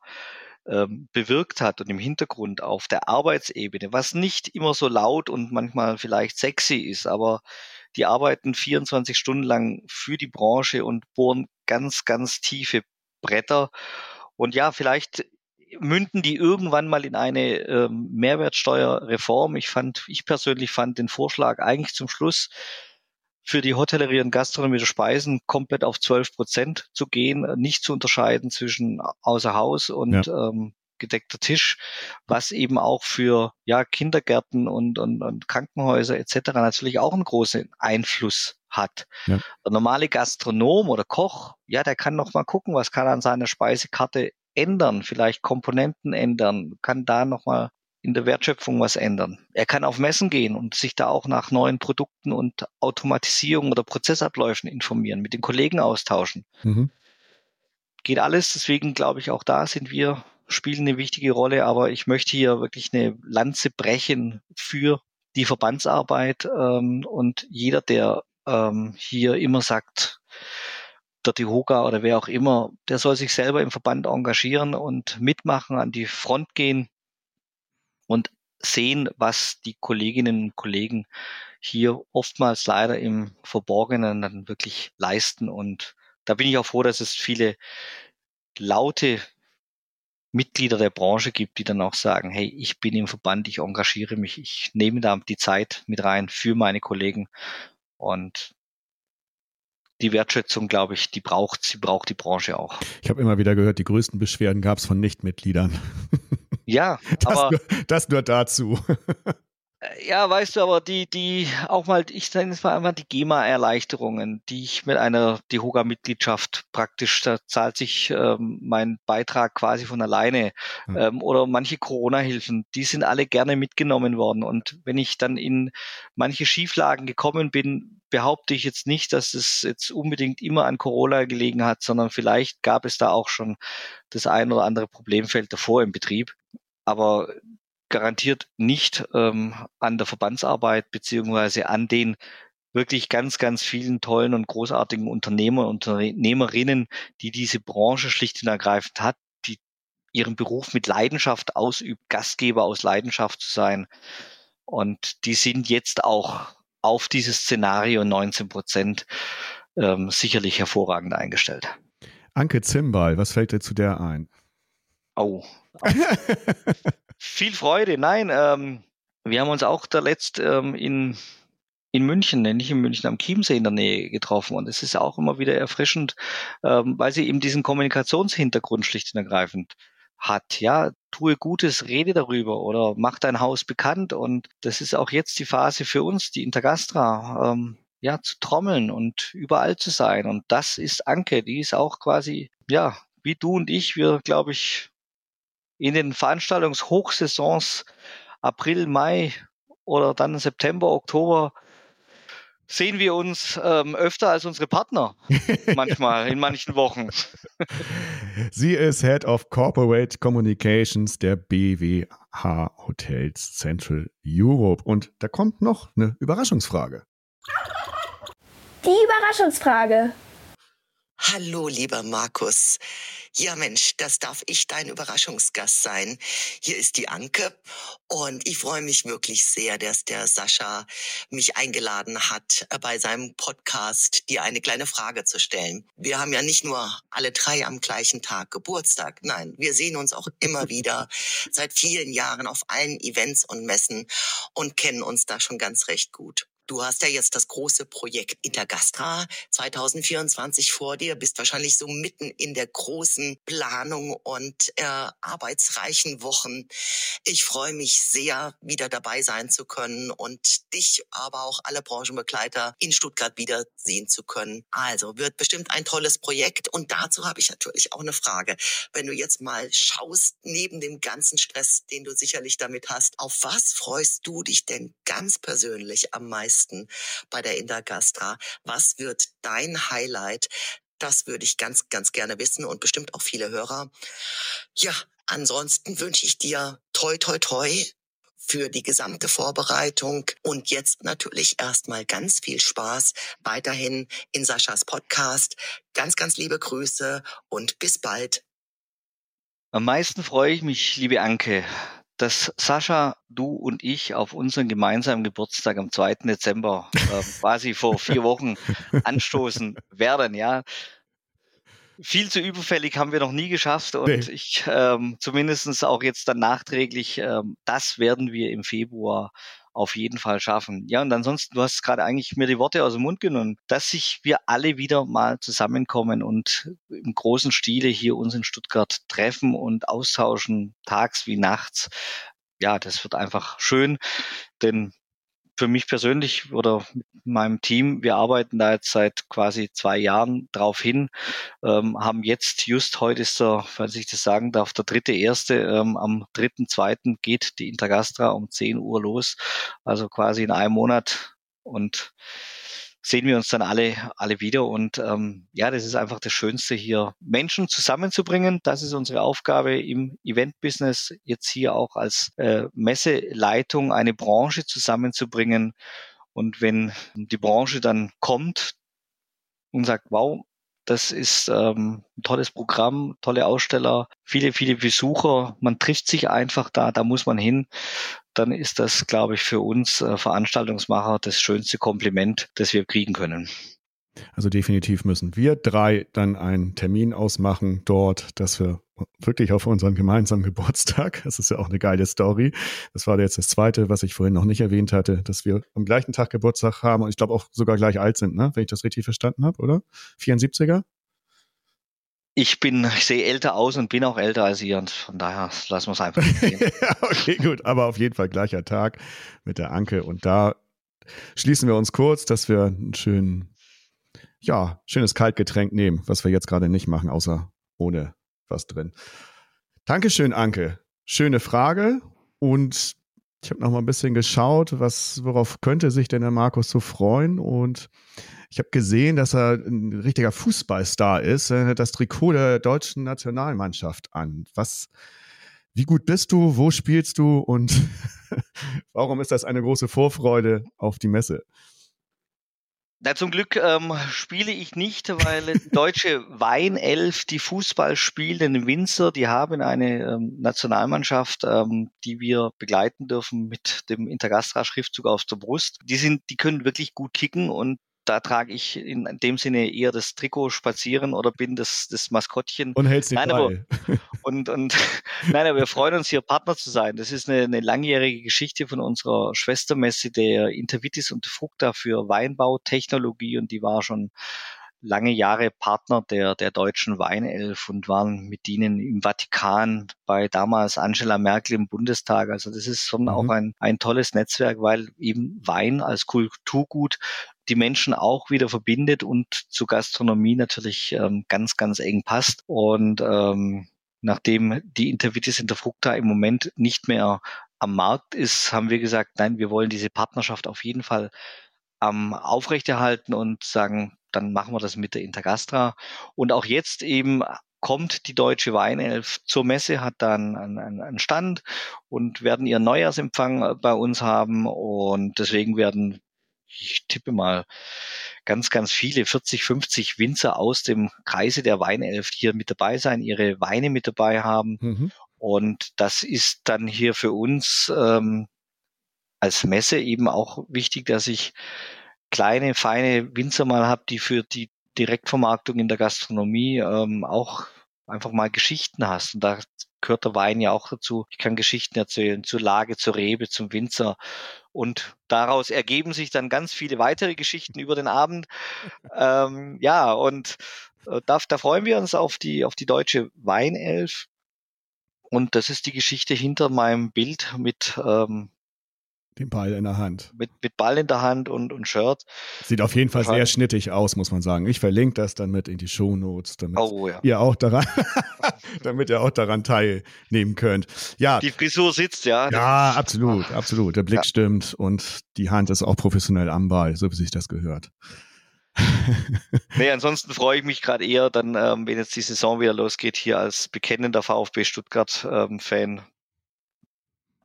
ähm, bewirkt hat und im Hintergrund auf der Arbeitsebene, was nicht immer so laut und manchmal vielleicht sexy ist, aber die arbeiten 24 Stunden lang für die Branche und bohren ganz, ganz tiefe Bretter. Und ja, vielleicht münden die irgendwann mal in eine ähm, Mehrwertsteuerreform. Ich fand, ich persönlich fand den Vorschlag eigentlich zum Schluss für die Hotellerie und Gastronomie der Speisen komplett auf 12 Prozent zu gehen, nicht zu unterscheiden zwischen außer Haus und ja. ähm, gedeckter Tisch, was eben auch für ja Kindergärten und, und, und Krankenhäuser etc. natürlich auch einen großen Einfluss hat. Ja. Der normale Gastronom oder Koch, ja, der kann noch mal gucken, was kann an seiner Speisekarte ändern, vielleicht Komponenten ändern, kann da nochmal in der Wertschöpfung was ändern. Er kann auf Messen gehen und sich da auch nach neuen Produkten und Automatisierung oder Prozessabläufen informieren, mit den Kollegen austauschen. Mhm. Geht alles, deswegen glaube ich, auch da sind wir, spielen eine wichtige Rolle, aber ich möchte hier wirklich eine Lanze brechen für die Verbandsarbeit ähm, und jeder, der ähm, hier immer sagt, der Tihoga oder wer auch immer, der soll sich selber im Verband engagieren und mitmachen, an die Front gehen und sehen, was die Kolleginnen und Kollegen hier oftmals leider im Verborgenen dann wirklich leisten. Und da bin ich auch froh, dass es viele laute Mitglieder der Branche gibt, die dann auch sagen, hey, ich bin im Verband, ich engagiere mich, ich nehme da die Zeit mit rein für meine Kollegen. Und die Wertschätzung, glaube ich, die braucht, sie braucht die Branche auch. Ich habe immer wieder gehört, die größten Beschwerden gab es von Nichtmitgliedern. Ja, das aber nur, das nur dazu. Äh, ja, weißt du, aber die, die, auch mal, ich nenne es mal einfach die GEMA-Erleichterungen, die ich mit einer DEHOGA-Mitgliedschaft praktisch, da zahlt sich ähm, mein Beitrag quasi von alleine. Mhm. Ähm, oder manche Corona-Hilfen, die sind alle gerne mitgenommen worden. Und wenn ich dann in manche Schieflagen gekommen bin, behaupte ich jetzt nicht, dass es jetzt unbedingt immer an Corona gelegen hat, sondern vielleicht gab es da auch schon das ein oder andere Problemfeld davor im Betrieb. Aber garantiert nicht ähm, an der Verbandsarbeit beziehungsweise an den wirklich ganz, ganz vielen tollen und großartigen Unternehmer und Unternehmerinnen, die diese Branche schlicht und ergreifend hat, die ihren Beruf mit Leidenschaft ausübt, Gastgeber aus Leidenschaft zu sein. Und die sind jetzt auch auf dieses Szenario 19 Prozent ähm, sicherlich hervorragend eingestellt. Anke Zimbal, was fällt dir zu der ein? Oh. Viel Freude. Nein, ähm, wir haben uns auch da letzt ähm, in, in München, nicht in München, am Chiemsee in der Nähe getroffen. Und es ist auch immer wieder erfrischend, ähm, weil sie eben diesen Kommunikationshintergrund schlicht und ergreifend hat. Ja, tue Gutes, rede darüber oder mach dein Haus bekannt. Und das ist auch jetzt die Phase für uns, die Intergastra. Ähm, ja, zu trommeln und überall zu sein. Und das ist Anke, die ist auch quasi, ja, wie du und ich, wir, glaube ich, in den Veranstaltungshochsaisons April, Mai oder dann September, Oktober sehen wir uns ähm, öfter als unsere Partner. manchmal, in manchen Wochen. Sie ist Head of Corporate Communications der BWH Hotels Central Europe. Und da kommt noch eine Überraschungsfrage. Die Überraschungsfrage. Hallo, lieber Markus. Ja, Mensch, das darf ich dein Überraschungsgast sein. Hier ist die Anke und ich freue mich wirklich sehr, dass der Sascha mich eingeladen hat, äh, bei seinem Podcast dir eine kleine Frage zu stellen. Wir haben ja nicht nur alle drei am gleichen Tag Geburtstag. Nein, wir sehen uns auch immer wieder seit vielen Jahren auf allen Events und Messen und kennen uns da schon ganz recht gut. Du hast ja jetzt das große Projekt Intergastra 2024 vor dir, bist wahrscheinlich so mitten in der großen Planung und äh, arbeitsreichen Wochen. Ich freue mich sehr, wieder dabei sein zu können und dich, aber auch alle Branchenbegleiter in Stuttgart wiedersehen zu können. Also wird bestimmt ein tolles Projekt und dazu habe ich natürlich auch eine Frage. Wenn du jetzt mal schaust, neben dem ganzen Stress, den du sicherlich damit hast, auf was freust du dich denn ganz persönlich am meisten? Meisten bei der Intergastra? Was wird dein Highlight? Das würde ich ganz, ganz gerne wissen und bestimmt auch viele Hörer. Ja, ansonsten wünsche ich dir toi, toi, toi für die gesamte Vorbereitung und jetzt natürlich erstmal ganz viel Spaß weiterhin in Saschas Podcast. Ganz, ganz liebe Grüße und bis bald. Am meisten freue ich mich, liebe Anke, dass Sascha, du und ich auf unseren gemeinsamen Geburtstag am 2. Dezember äh, quasi vor vier Wochen anstoßen werden, ja. Viel zu überfällig haben wir noch nie geschafft und nee. ich ähm, zumindest auch jetzt dann nachträglich, ähm, das werden wir im Februar auf jeden Fall schaffen. Ja, und ansonsten, du hast gerade eigentlich mir die Worte aus dem Mund genommen, dass sich wir alle wieder mal zusammenkommen und im großen Stile hier uns in Stuttgart treffen und austauschen, tags wie nachts. Ja, das wird einfach schön, denn für mich persönlich oder mit meinem Team, wir arbeiten da jetzt seit quasi zwei Jahren drauf hin, ähm, haben jetzt just heute ist der, falls ich das sagen darf, der dritte erste, ähm, am dritten zweiten geht die Intergastra um 10 Uhr los, also quasi in einem Monat. Und sehen wir uns dann alle, alle wieder. Und ähm, ja, das ist einfach das Schönste hier, Menschen zusammenzubringen. Das ist unsere Aufgabe im Event-Business, jetzt hier auch als äh, Messeleitung eine Branche zusammenzubringen. Und wenn die Branche dann kommt und sagt, wow, das ist ähm, ein tolles Programm, tolle Aussteller, viele, viele Besucher. Man trifft sich einfach da, da muss man hin. Dann ist das, glaube ich, für uns äh, Veranstaltungsmacher das schönste Kompliment, das wir kriegen können. Also definitiv müssen wir drei dann einen Termin ausmachen dort, dass wir wirklich auf unseren gemeinsamen Geburtstag, das ist ja auch eine geile Story. Das war jetzt das zweite, was ich vorhin noch nicht erwähnt hatte, dass wir am gleichen Tag Geburtstag haben und ich glaube auch sogar gleich alt sind, ne? wenn ich das richtig verstanden habe, oder? 74er? Ich bin, ich sehe älter aus und bin auch älter als ihr und von daher lassen wir es einfach sehen. okay, gut, aber auf jeden Fall gleicher Tag mit der Anke und da schließen wir uns kurz, dass wir einen schönen ja, schönes Kaltgetränk nehmen, was wir jetzt gerade nicht machen, außer ohne was drin. Dankeschön, Anke. Schöne Frage. Und ich habe noch mal ein bisschen geschaut, was, worauf könnte sich denn der Markus so freuen. Und ich habe gesehen, dass er ein richtiger Fußballstar ist. Er hat das Trikot der deutschen Nationalmannschaft an. Was, wie gut bist du? Wo spielst du? Und warum ist das eine große Vorfreude auf die Messe? Na, zum Glück ähm, spiele ich nicht, weil die deutsche Weinelf, die Fußball spielenden Winzer, die haben eine ähm, Nationalmannschaft, ähm, die wir begleiten dürfen mit dem Intergastra-Schriftzug auf der Brust. Die sind, die können wirklich gut kicken und da trage ich in dem Sinne eher das Trikot spazieren oder bin das, das Maskottchen. Und hältst den nein, aber, und, und nein, aber wir freuen uns hier Partner zu sein. Das ist eine, eine langjährige Geschichte von unserer Schwestermesse der Intervitis und Fructa für Weinbautechnologie und die war schon lange Jahre Partner der, der deutschen Weinelf und waren mit ihnen im Vatikan bei damals Angela Merkel im Bundestag. Also das ist schon mhm. auch ein, ein tolles Netzwerk, weil eben Wein als Kulturgut die Menschen auch wieder verbindet und zu Gastronomie natürlich ähm, ganz, ganz eng passt. Und ähm, nachdem die Intervitis Interfructa im Moment nicht mehr am Markt ist, haben wir gesagt, nein, wir wollen diese Partnerschaft auf jeden Fall ähm, aufrechterhalten und sagen, dann machen wir das mit der Intergastra. Und auch jetzt eben kommt die Deutsche Weinelf zur Messe, hat dann einen, einen Stand und werden ihren Neujahrsempfang äh, bei uns haben. Und deswegen werden, ich tippe mal, ganz, ganz viele, 40, 50 Winzer aus dem Kreise der Weinelf hier mit dabei sein, ihre Weine mit dabei haben. Mhm. Und das ist dann hier für uns ähm, als Messe eben auch wichtig, dass ich kleine, feine Winzer mal habe, die für die Direktvermarktung in der Gastronomie ähm, auch einfach mal Geschichten hast. Und da gehört der Wein ja auch dazu. Ich kann Geschichten erzählen zur Lage, zur Rebe, zum Winzer. Und daraus ergeben sich dann ganz viele weitere Geschichten über den Abend. Ähm, ja, und äh, da, da freuen wir uns auf die, auf die deutsche Weinelf. Und das ist die Geschichte hinter meinem Bild mit ähm, den Ball in der Hand. Mit, mit Ball in der Hand und, und Shirt. Sieht auf jeden Fall sehr schnittig aus, muss man sagen. Ich verlinke das dann mit in die Shownotes, damit oh, ja. ihr auch daran, damit ihr auch daran teilnehmen könnt. Ja. Die Frisur sitzt, ja. Ja, absolut, absolut. Der Blick ja. stimmt und die Hand ist auch professionell am Ball, so wie sich das gehört. nee, ansonsten freue ich mich gerade eher dann, ähm, wenn jetzt die Saison wieder losgeht, hier als bekennender VfB Stuttgart-Fan ähm,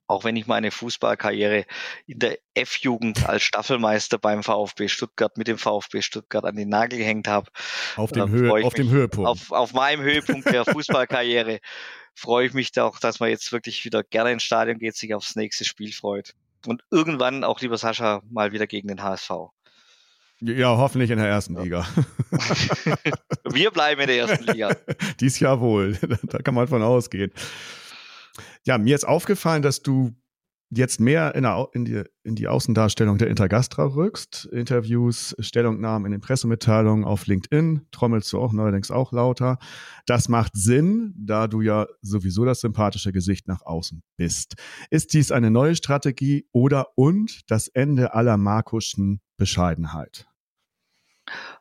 auch wenn ich meine Fußballkarriere in der F-Jugend als Staffelmeister beim VfB Stuttgart mit dem VfB Stuttgart an den Nagel gehängt habe. Auf, dem, Höhe, auf dem Höhepunkt. Auf, auf meinem Höhepunkt der Fußballkarriere freue ich mich da auch, dass man jetzt wirklich wieder gerne ins Stadion geht, sich aufs nächste Spiel freut. Und irgendwann auch, lieber Sascha, mal wieder gegen den HSV. Ja, hoffentlich in der ersten Liga. Wir bleiben in der ersten Liga. Dies Jahr wohl. Da kann man von ausgehen. Ja, mir ist aufgefallen, dass du jetzt mehr in, der, in, die, in die Außendarstellung der Intergastra rückst. Interviews, Stellungnahmen in den Pressemitteilungen auf LinkedIn, trommelst du auch neuerdings auch lauter. Das macht Sinn, da du ja sowieso das sympathische Gesicht nach außen bist. Ist dies eine neue Strategie oder und das Ende aller markuschen Bescheidenheit?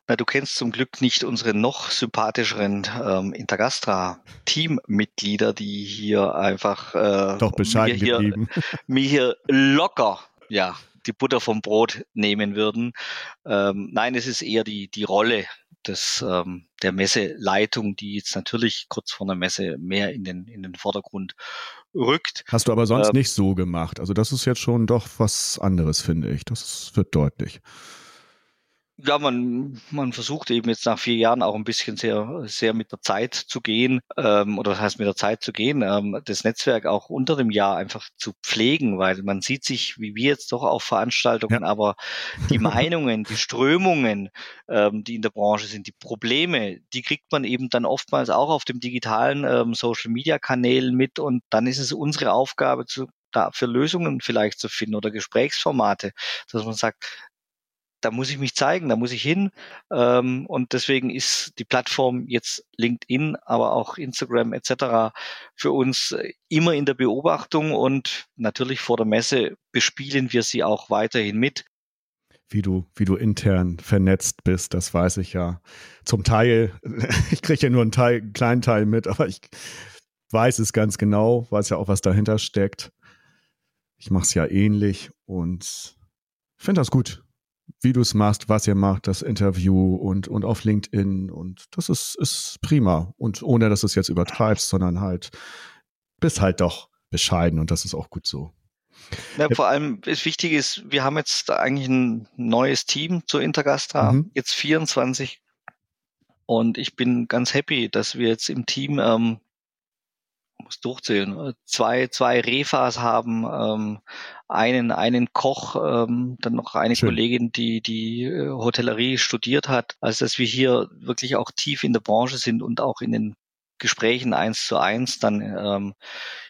Na, du kennst zum Glück nicht unsere noch sympathischeren ähm, Intergastra-Teammitglieder, die hier einfach äh, Doch bescheiden mir, hier, mir hier locker, ja, die Butter vom Brot nehmen würden. Ähm, nein, es ist eher die, die Rolle des, ähm, der Messeleitung, die jetzt natürlich kurz vor der Messe mehr in den, in den Vordergrund rückt. Hast du aber sonst ähm, nicht so gemacht. Also das ist jetzt schon doch was anderes, finde ich. Das wird deutlich ja, man, man versucht eben jetzt nach vier Jahren auch ein bisschen sehr, sehr mit der Zeit zu gehen, ähm, oder das heißt mit der Zeit zu gehen, ähm, das Netzwerk auch unter dem Jahr einfach zu pflegen, weil man sieht sich, wie wir jetzt doch auf Veranstaltungen, ja. aber die Meinungen, die Strömungen, ähm, die in der Branche sind, die Probleme, die kriegt man eben dann oftmals auch auf dem digitalen ähm, Social Media Kanälen mit und dann ist es unsere Aufgabe zu da für Lösungen vielleicht zu finden oder Gesprächsformate, dass man sagt, da muss ich mich zeigen, da muss ich hin. Ähm, und deswegen ist die Plattform jetzt LinkedIn, aber auch Instagram etc. für uns äh, immer in der Beobachtung und natürlich vor der Messe bespielen wir sie auch weiterhin mit. Wie du, wie du intern vernetzt bist, das weiß ich ja. Zum Teil, ich kriege ja nur einen, Teil, einen kleinen Teil mit, aber ich weiß es ganz genau, weiß ja auch, was dahinter steckt. Ich mache es ja ähnlich und finde das gut wie du es machst, was ihr macht, das Interview und, und auf LinkedIn. Und das ist, ist prima. Und ohne, dass du es jetzt übertreibst, sondern halt, bist halt doch bescheiden und das ist auch gut so. Ja, vor allem das Wichtige ist, wir haben jetzt eigentlich ein neues Team zur Intergastra, mhm. jetzt 24. Und ich bin ganz happy, dass wir jetzt im Team ähm, muss durchzählen, äh, zwei, zwei Refas haben, ähm, einen, einen Koch, ähm, dann noch eine Schön. Kollegin, die die äh, Hotellerie studiert hat. Also dass wir hier wirklich auch tief in der Branche sind und auch in den Gesprächen eins zu eins dann ähm,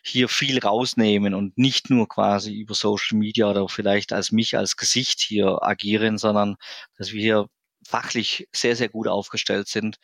hier viel rausnehmen und nicht nur quasi über Social Media oder vielleicht als mich als Gesicht hier agieren, sondern dass wir hier fachlich sehr, sehr gut aufgestellt sind.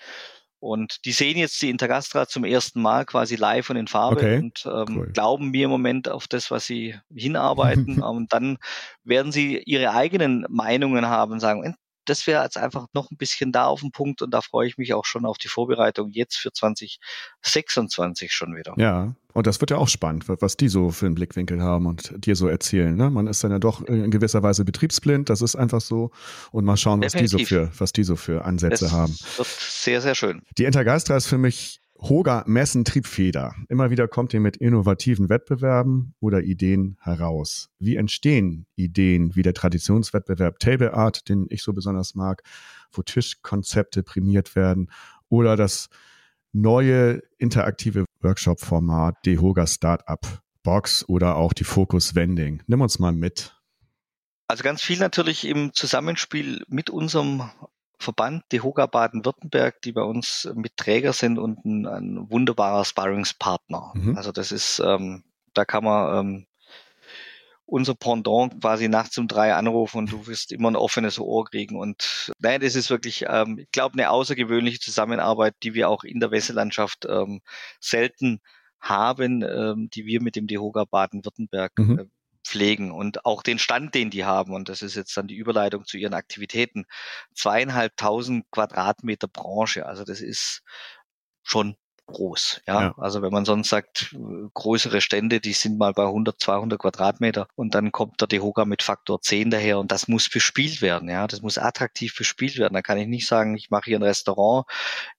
Und die sehen jetzt die Intergastra zum ersten Mal quasi live und in Farbe Okay, und ähm, cool. glauben mir im Moment auf das, was sie hinarbeiten. und dann werden sie ihre eigenen Meinungen haben und sagen, das wäre jetzt einfach noch ein bisschen da auf dem Punkt und da freue ich mich auch schon auf die Vorbereitung jetzt für 2026 schon wieder. Ja, und das wird ja auch spannend, was die so für einen Blickwinkel haben und dir so erzählen. Ne? Man ist dann ja doch in gewisser Weise betriebsblind, das ist einfach so. Und mal schauen, was die so für, was die so für Ansätze Das haben. wird sehr, sehr schön. Die Intergeistra ist für mich Hoga Messen Triebfeder. Immer wieder kommt ihr mit innovativen Wettbewerben oder Ideen heraus. Wie entstehen Ideen wie der Traditionswettbewerb Table Art, den ich so besonders mag, wo Tischkonzepte prämiert werden oder das neue interaktive Workshop-Format Dehoga Startup Box oder auch die Focus Vending. Nimm uns mal mit. Also ganz viel natürlich im Zusammenspiel mit unserem Verband, die Hoga Baden-Württemberg, die bei uns mit Träger sind und ein, ein wunderbarer Sparringspartner. Mhm. Also das ist, ähm, da kann man ähm, unser Pendant quasi nachts um drei anrufen und du wirst immer ein offenes Ohr kriegen. Und nein, das ist wirklich, ähm, ich glaube, eine außergewöhnliche Zusammenarbeit, die wir auch in der Wesselandschaft ähm, selten haben, ähm, die wir mit dem DEHOGA Baden-Württemberg Mhm. äh, pflegen und auch den Stand, den die haben. Und das ist jetzt dann die Überleitung zu ihren Aktivitäten. Zweieinhalbtausend Quadratmeter Branche. Also das ist schon groß. Ja? Ja. also wenn man sonst sagt, größere Stände, die sind mal bei 100, 200 Quadratmeter und dann kommt der Dehoga mit Faktor 10 daher und das muss bespielt werden. Ja, das muss attraktiv bespielt werden. Da kann ich nicht sagen, ich mache hier ein Restaurant,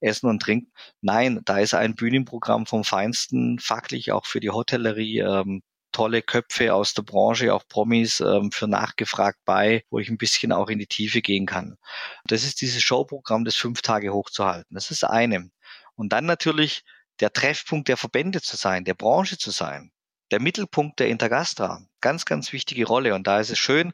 essen und trinken. Nein, da ist ein Bühnenprogramm vom Feinsten, fachlich auch für die Hotellerie. Ähm, tolle Köpfe aus der Branche, auch Promis ähm, für nachgefragt bei, wo ich ein bisschen auch in die Tiefe gehen kann. Das ist dieses Showprogramm, das fünf Tage hochzuhalten. Das ist eine. Und dann natürlich der Treffpunkt der Verbände zu sein, der Branche zu sein, der Mittelpunkt der Intergastra. Ganz, ganz wichtige Rolle. Und da ist es schön,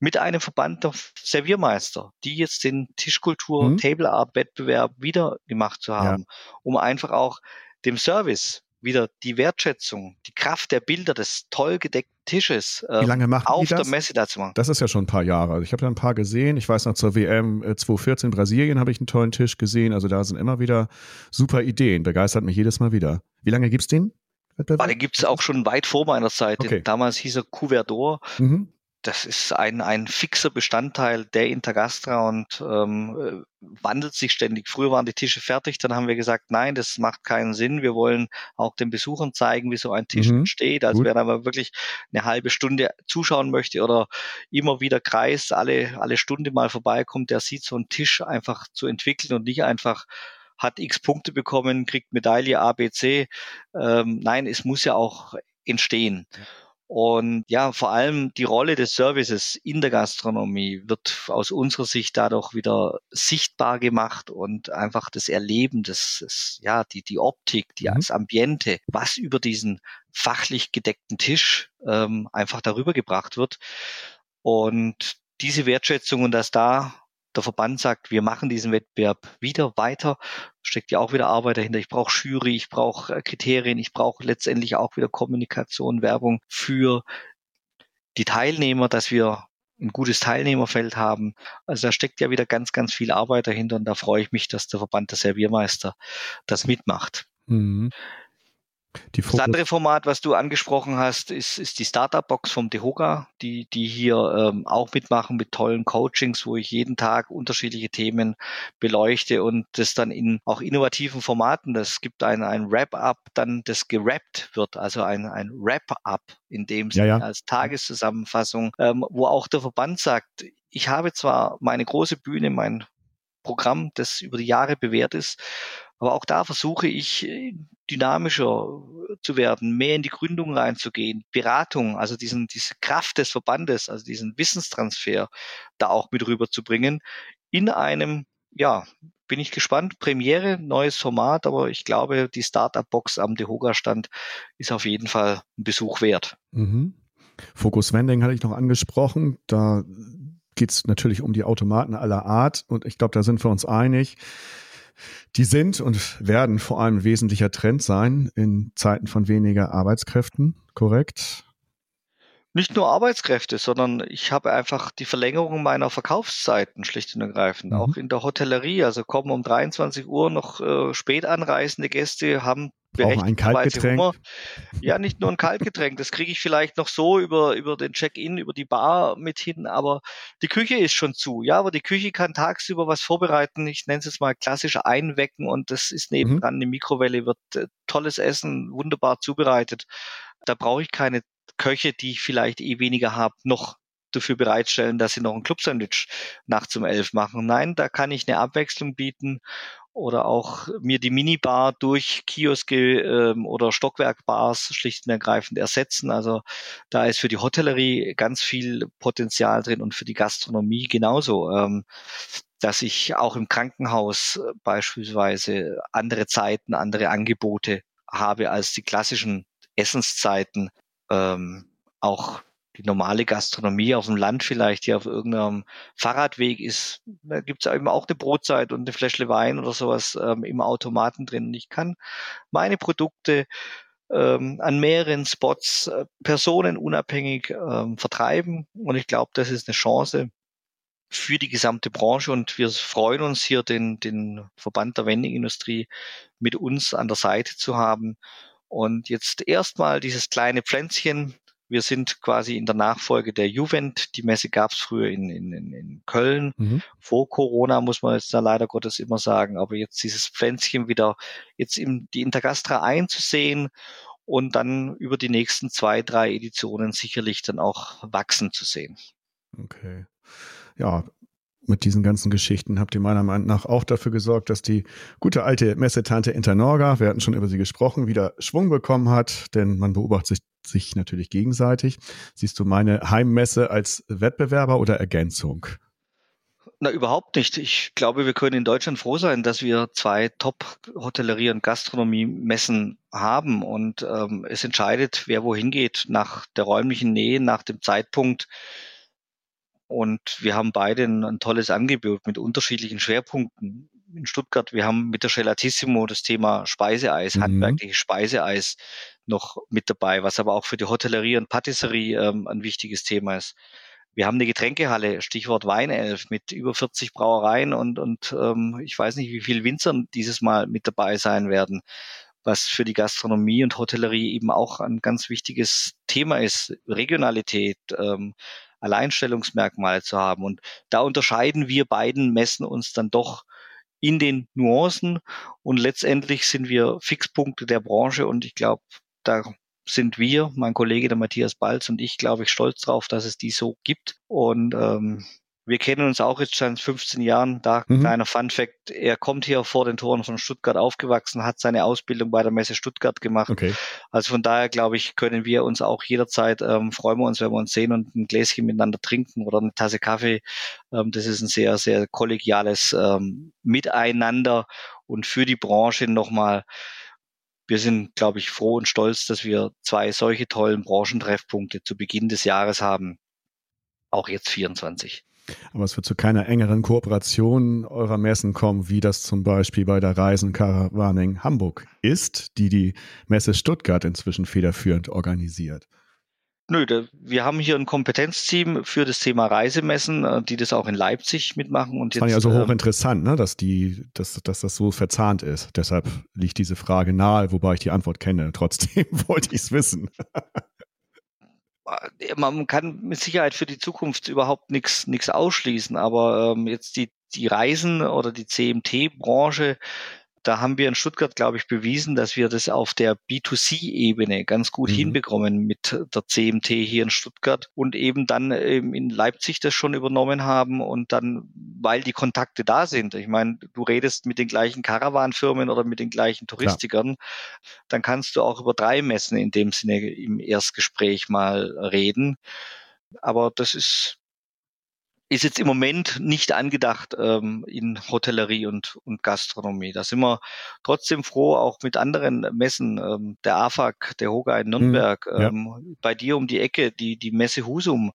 mit einem Verband der Serviermeister, die jetzt den Tischkultur, Mhm. Table Art Wettbewerb wieder gemacht zu haben, um einfach auch dem Service wieder die Wertschätzung, die Kraft der Bilder des toll gedeckten Tisches Wie ähm, lange machen auf die das? der Messe da zu machen. Das ist ja schon ein paar Jahre. Also ich habe da ein paar gesehen. Ich weiß noch zur WM äh, 2014 Brasilien habe ich einen tollen Tisch gesehen. Also da sind immer wieder super Ideen. Begeistert mich jedes Mal wieder. Wie lange gibt's den? Wettbewerb? Aber den gibt es auch schon weit vor meiner Zeit. Okay. Damals hieß er Couverdor. Mhm. Das ist ein, ein fixer Bestandteil der Intergastra und ähm, äh, wandelt sich ständig. Früher waren die Tische fertig, dann haben wir gesagt, nein, das macht keinen Sinn. Wir wollen auch den Besuchern zeigen, wie so ein Tisch Mhm. entsteht. Also Gut. wer da mal wirklich eine halbe Stunde zuschauen möchte oder immer wieder Kreis, alle, alle Stunde mal vorbeikommt, der sieht so einen Tisch einfach zu entwickeln und nicht einfach hat x Punkte bekommen, kriegt Medaille A, B, C. Ähm, nein, es muss ja auch entstehen. Und ja, vor allem die Rolle des Services in der Gastronomie wird aus unserer Sicht dadurch wieder sichtbar gemacht und einfach das Erleben, das, das ja, die, die Optik, die, Mhm. das Ambiente, was über diesen fachlich gedeckten Tisch ähm, einfach darüber gebracht wird. Und diese Wertschätzung und dass da der Verband sagt, wir machen diesen Wettbewerb wieder weiter, steckt ja auch wieder Arbeit dahinter. Ich brauche Jury, ich brauche äh, Kriterien, ich brauche letztendlich auch wieder Kommunikation, Werbung für die Teilnehmer, dass wir ein gutes Teilnehmerfeld haben. Also da steckt ja wieder ganz, ganz viel Arbeit dahinter und da freue ich mich, dass der Verband der Serviermeister das mitmacht. Mhm. Das andere Format, was du angesprochen hast, ist, ist die Startup-Box vom Dehoga, die, die hier ähm, auch mitmachen mit tollen Coachings, wo ich jeden Tag unterschiedliche Themen beleuchte und das dann in auch innovativen Formaten. Es gibt ein, ein Wrap-up, dann das gerappt wird, also ein, ein Wrap-up in dem Ja, Sinne ja. als Tageszusammenfassung, ähm, wo auch der Verband sagt, ich habe zwar meine große Bühne, mein Programm, das über die Jahre bewährt ist. Aber auch da versuche ich äh, dynamischer zu werden, mehr in die Gründung reinzugehen, Beratung, also diesen, diese Kraft des Verbandes, also diesen Wissenstransfer da auch mit rüberzubringen in einem, ja, bin ich gespannt, Premiere, neues Format, aber ich glaube, die Startup-Box am Dehoga-Stand ist auf jeden Fall ein Besuch wert. Mhm. Focus Vending hatte ich noch angesprochen. Da geht es natürlich um die Automaten aller Art und ich glaube, da sind wir uns einig. Die sind und werden vor allem wesentlicher Trend sein in Zeiten von weniger Arbeitskräften, korrekt? Nicht nur Arbeitskräfte, sondern ich habe einfach die Verlängerung meiner Verkaufszeiten schlicht und ergreifend. Mhm. Auch in der Hotellerie. Also kommen um 23 Uhr noch äh, spät anreisende Gäste, haben Kaltgetränk. Hunger. Ja, nicht nur ein Kaltgetränk. Das kriege ich vielleicht noch so über, über den Check-in, über die Bar mit hin, aber die Küche ist schon zu. Ja, aber die Küche kann tagsüber was vorbereiten. Ich nenne es jetzt mal klassisch einwecken und das ist nebendran mhm. eine Mikrowelle, wird äh, tolles Essen, wunderbar zubereitet. Da brauche ich keine Köche, die ich vielleicht eh weniger habe, noch dafür bereitstellen, dass sie noch ein Club-Sandwich nachts um elf machen. Nein, da kann ich eine Abwechslung bieten oder auch mir die Minibar durch Kioske ähm, oder Stockwerkbars schlicht und ergreifend ersetzen. Also da ist für die Hotellerie ganz viel Potenzial drin und für die Gastronomie genauso. Ähm, dass ich auch im Krankenhaus äh, beispielsweise andere Zeiten, andere Angebote habe als die klassischen Essenszeiten ähm, auch die normale Gastronomie auf dem Land vielleicht, die auf irgendeinem Fahrradweg ist, da gibt es eben auch eine Brotzeit und eine Fläschle Wein oder sowas ähm, im Automaten drin. Und ich kann meine Produkte ähm, an mehreren Spots äh, personenunabhängig ähm, vertreiben. Und ich glaube, das ist eine Chance für die gesamte Branche. Und wir freuen uns hier, den, den Verband der Vending-Industrie mit uns an der Seite zu haben und jetzt erstmal dieses kleine Pflänzchen. Wir sind quasi in der Nachfolge der Juvent. Die Messe gab es früher in, in, in Köln. Mhm. Vor Corona muss man jetzt da leider Gottes immer sagen. Aber jetzt dieses Pflänzchen wieder jetzt in die Intergastra einzusehen und dann über die nächsten zwei, drei Editionen sicherlich dann auch wachsen zu sehen. Okay. Ja, mit diesen ganzen Geschichten habt ihr meiner Meinung nach auch dafür gesorgt, dass die gute alte Messetante Internorga, wir hatten schon über sie gesprochen, wieder Schwung bekommen hat, denn man beobachtet sich, sich natürlich gegenseitig. Siehst du meine Heimmesse als Wettbewerber oder Ergänzung? Na, überhaupt nicht. Ich glaube, wir können in Deutschland froh sein, dass wir zwei Top-Hotellerie- und Gastronomie-Messen haben. Und ähm, es entscheidet, wer wohin geht, nach der räumlichen Nähe, nach dem Zeitpunkt, und wir haben beide ein, ein, tolles Angebot mit unterschiedlichen Schwerpunkten. In Stuttgart, wir haben mit der Gelatissimo das Thema Speiseeis, mhm. handwerkliches Speiseeis noch mit dabei, was aber auch für die Hotellerie und Patisserie ähm, ein wichtiges Thema ist. Wir haben eine Getränkehalle, Stichwort Weinelf, mit über 40 Brauereien und, und ähm, ich weiß nicht, wie viele Winzern dieses Mal mit dabei sein werden, was für die Gastronomie und Hotellerie eben auch ein ganz wichtiges Thema ist. Regionalität, ähm, Alleinstellungsmerkmale zu haben. Und da unterscheiden wir beiden Messen uns dann doch in den Nuancen und letztendlich sind wir Fixpunkte der Branche und ich glaube, da sind wir, mein Kollege der Matthias Balz und ich, glaube ich, stolz drauf, dass es die so gibt. Und ähm, wir kennen uns auch jetzt seit 15 Jahren. Da mhm. kleiner Fun Fact. Er kommt hier vor den Toren von Stuttgart aufgewachsen, hat seine Ausbildung bei der Messe Stuttgart gemacht. Okay. Also von daher glaube ich, können wir uns auch jederzeit, ähm, freuen wir uns, wenn wir uns sehen und ein Gläschen miteinander trinken oder eine Tasse Kaffee. Ähm, das ist ein sehr, sehr kollegiales ähm, Miteinander und für die Branche nochmal wir sind, glaube ich, froh und stolz, dass wir zwei solche tollen Branchentreffpunkte zu Beginn des Jahres haben. Auch jetzt 24. Aber es wird zu keiner engeren Kooperation eurer Messen kommen, wie das zum Beispiel bei der Reisen Caravaning Hamburg ist, die die Messe Stuttgart inzwischen federführend organisiert. Nö, da, wir haben hier ein Kompetenzteam für das Thema Reisemessen, äh, die das auch in Leipzig mitmachen. Und das fand ich also hochinteressant, ne, dass, die, dass, dass das so verzahnt ist. Deshalb liegt diese Frage nahe, wobei ich die Antwort kenne. Trotzdem wollte ich es wissen. Äh, man kann mit Sicherheit für die Zukunft überhaupt nichts nichts ausschließen, aber ähm, jetzt die die Reisen oder die CMT-Branche da haben wir in Stuttgart, glaube ich, bewiesen, dass wir das auf der B2C-Ebene ganz gut mhm. hinbekommen mit der CMT hier in Stuttgart und eben dann ähm, in Leipzig das schon übernommen haben und dann, weil die Kontakte da sind. Ich meine, du redest mit den gleichen Caravan-Firmen oder mit den gleichen Touristikern, ja. dann kannst du auch über drei Messen in dem Sinne im Erstgespräch mal reden. Aber das ist ist jetzt im Moment nicht angedacht ähm, in Hotellerie und, und Gastronomie. Da sind wir trotzdem froh, auch mit anderen Messen, ähm, der AFAG, der Hoga in Nürnberg, mhm, ja. ähm, bei dir um die Ecke, die, die Messe Husum,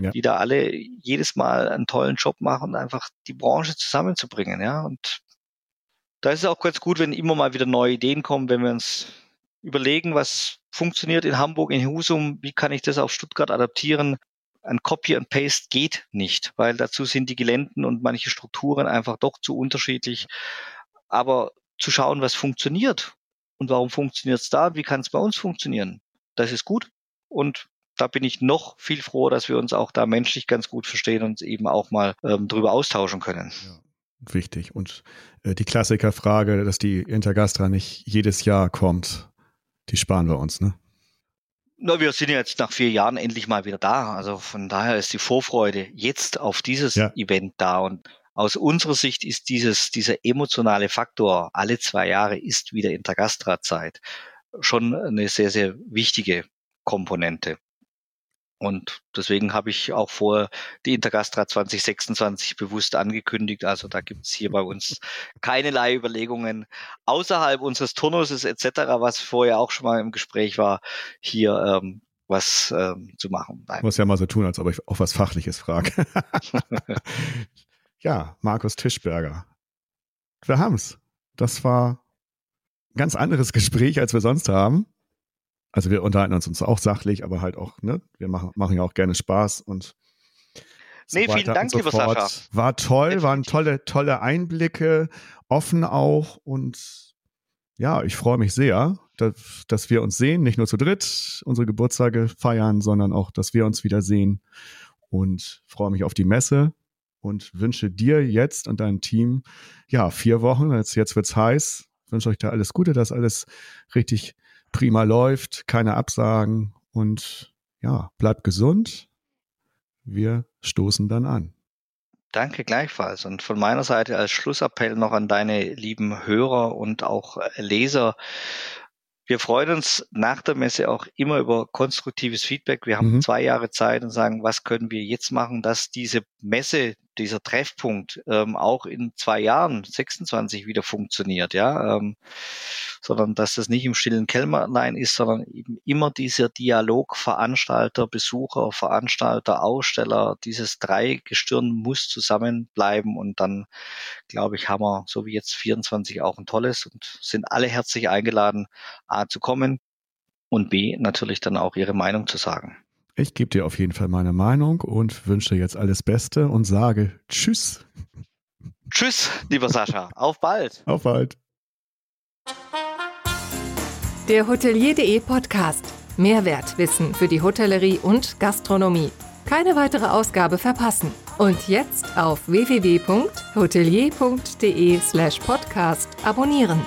ja. die da alle jedes Mal einen tollen Job machen, einfach die Branche zusammenzubringen. Ja, und da ist es auch ganz gut, wenn immer mal wieder neue Ideen kommen, wenn wir uns überlegen, was funktioniert in Hamburg, in Husum, wie kann ich das auf Stuttgart adaptieren? Ein Copy and Paste geht nicht, weil dazu sind die Geländen und manche Strukturen einfach doch zu unterschiedlich. Aber zu schauen, was funktioniert und warum funktioniert es da wie kann es bei uns funktionieren, das ist gut. Und da bin ich noch viel froher, dass wir uns auch da menschlich ganz gut verstehen und eben auch mal ähm, drüber austauschen können. Ja wichtig. Und äh, die Klassikerfrage, dass die Intergastra nicht jedes Jahr kommt, die sparen wir uns, ne? Na, wir sind jetzt nach vier Jahren endlich mal wieder da. Also von daher ist die Vorfreude jetzt auf dieses ja. Event da. Und aus unserer Sicht ist dieses, dieser emotionale Faktor alle zwei Jahre ist wieder Intergastra-Zeit schon eine sehr, sehr wichtige Komponente. Und deswegen habe ich auch vor die Intergastra 2026 bewusst angekündigt. Also da gibt es hier bei uns keinerlei Überlegungen außerhalb unseres Turnuses etc., was vorher auch schon mal im Gespräch war, hier ähm, was ähm, zu machen. Nein. Ich muss ja mal so tun, als ob ich auch was Fachliches frage. ja, Markus Tischberger. Wir haben's. Das war ein ganz anderes Gespräch, als wir sonst haben. Also wir unterhalten uns, uns auch sachlich, aber halt auch, ne, wir machen, machen ja auch gerne Spaß und so nee, vielen Dank, so lieber fort. Sascha. War toll, Definitiv. waren tolle, tolle Einblicke, offen auch und ja, ich freue mich sehr, dass, dass wir uns sehen, nicht nur zu dritt unsere Geburtstage feiern, sondern auch, dass wir uns wieder sehen und freue mich auf die Messe und wünsche dir jetzt und deinem Team, ja, vier Wochen, jetzt, jetzt wird's heiß, wünsche euch da alles Gute, dass alles richtig prima läuft, keine Absagen und ja, bleibt gesund. Wir stoßen dann an. Danke gleichfalls. Und von meiner Seite als Schlussappell noch an deine lieben Hörer und auch Leser. Wir freuen uns nach der Messe auch immer über konstruktives Feedback. Wir haben mhm. zwei Jahre Zeit und sagen, was können wir jetzt machen, dass diese Messe, dieser Treffpunkt ähm, auch in zwei Jahren, 26, wieder funktioniert, ja, ähm, sondern dass das nicht im stillen Kämmerlein ist, sondern eben immer dieser Dialog Veranstalter, Besucher, Veranstalter, Aussteller, dieses Dreigestirn muss zusammenbleiben und dann, glaube ich, haben wir, so wie jetzt 24, auch ein tolles und sind alle herzlich eingeladen, A, zu kommen und B, natürlich dann auch ihre Meinung zu sagen. Ich gebe dir auf jeden Fall meine Meinung und wünsche dir jetzt alles Beste und sage Tschüss. Tschüss, lieber Sascha. Auf bald. Auf bald. Der Hotelier.de Podcast. Mehrwertwissen für die Hotellerie und Gastronomie. Keine weitere Ausgabe verpassen. Und jetzt auf www.hotelier.de slash podcast abonnieren.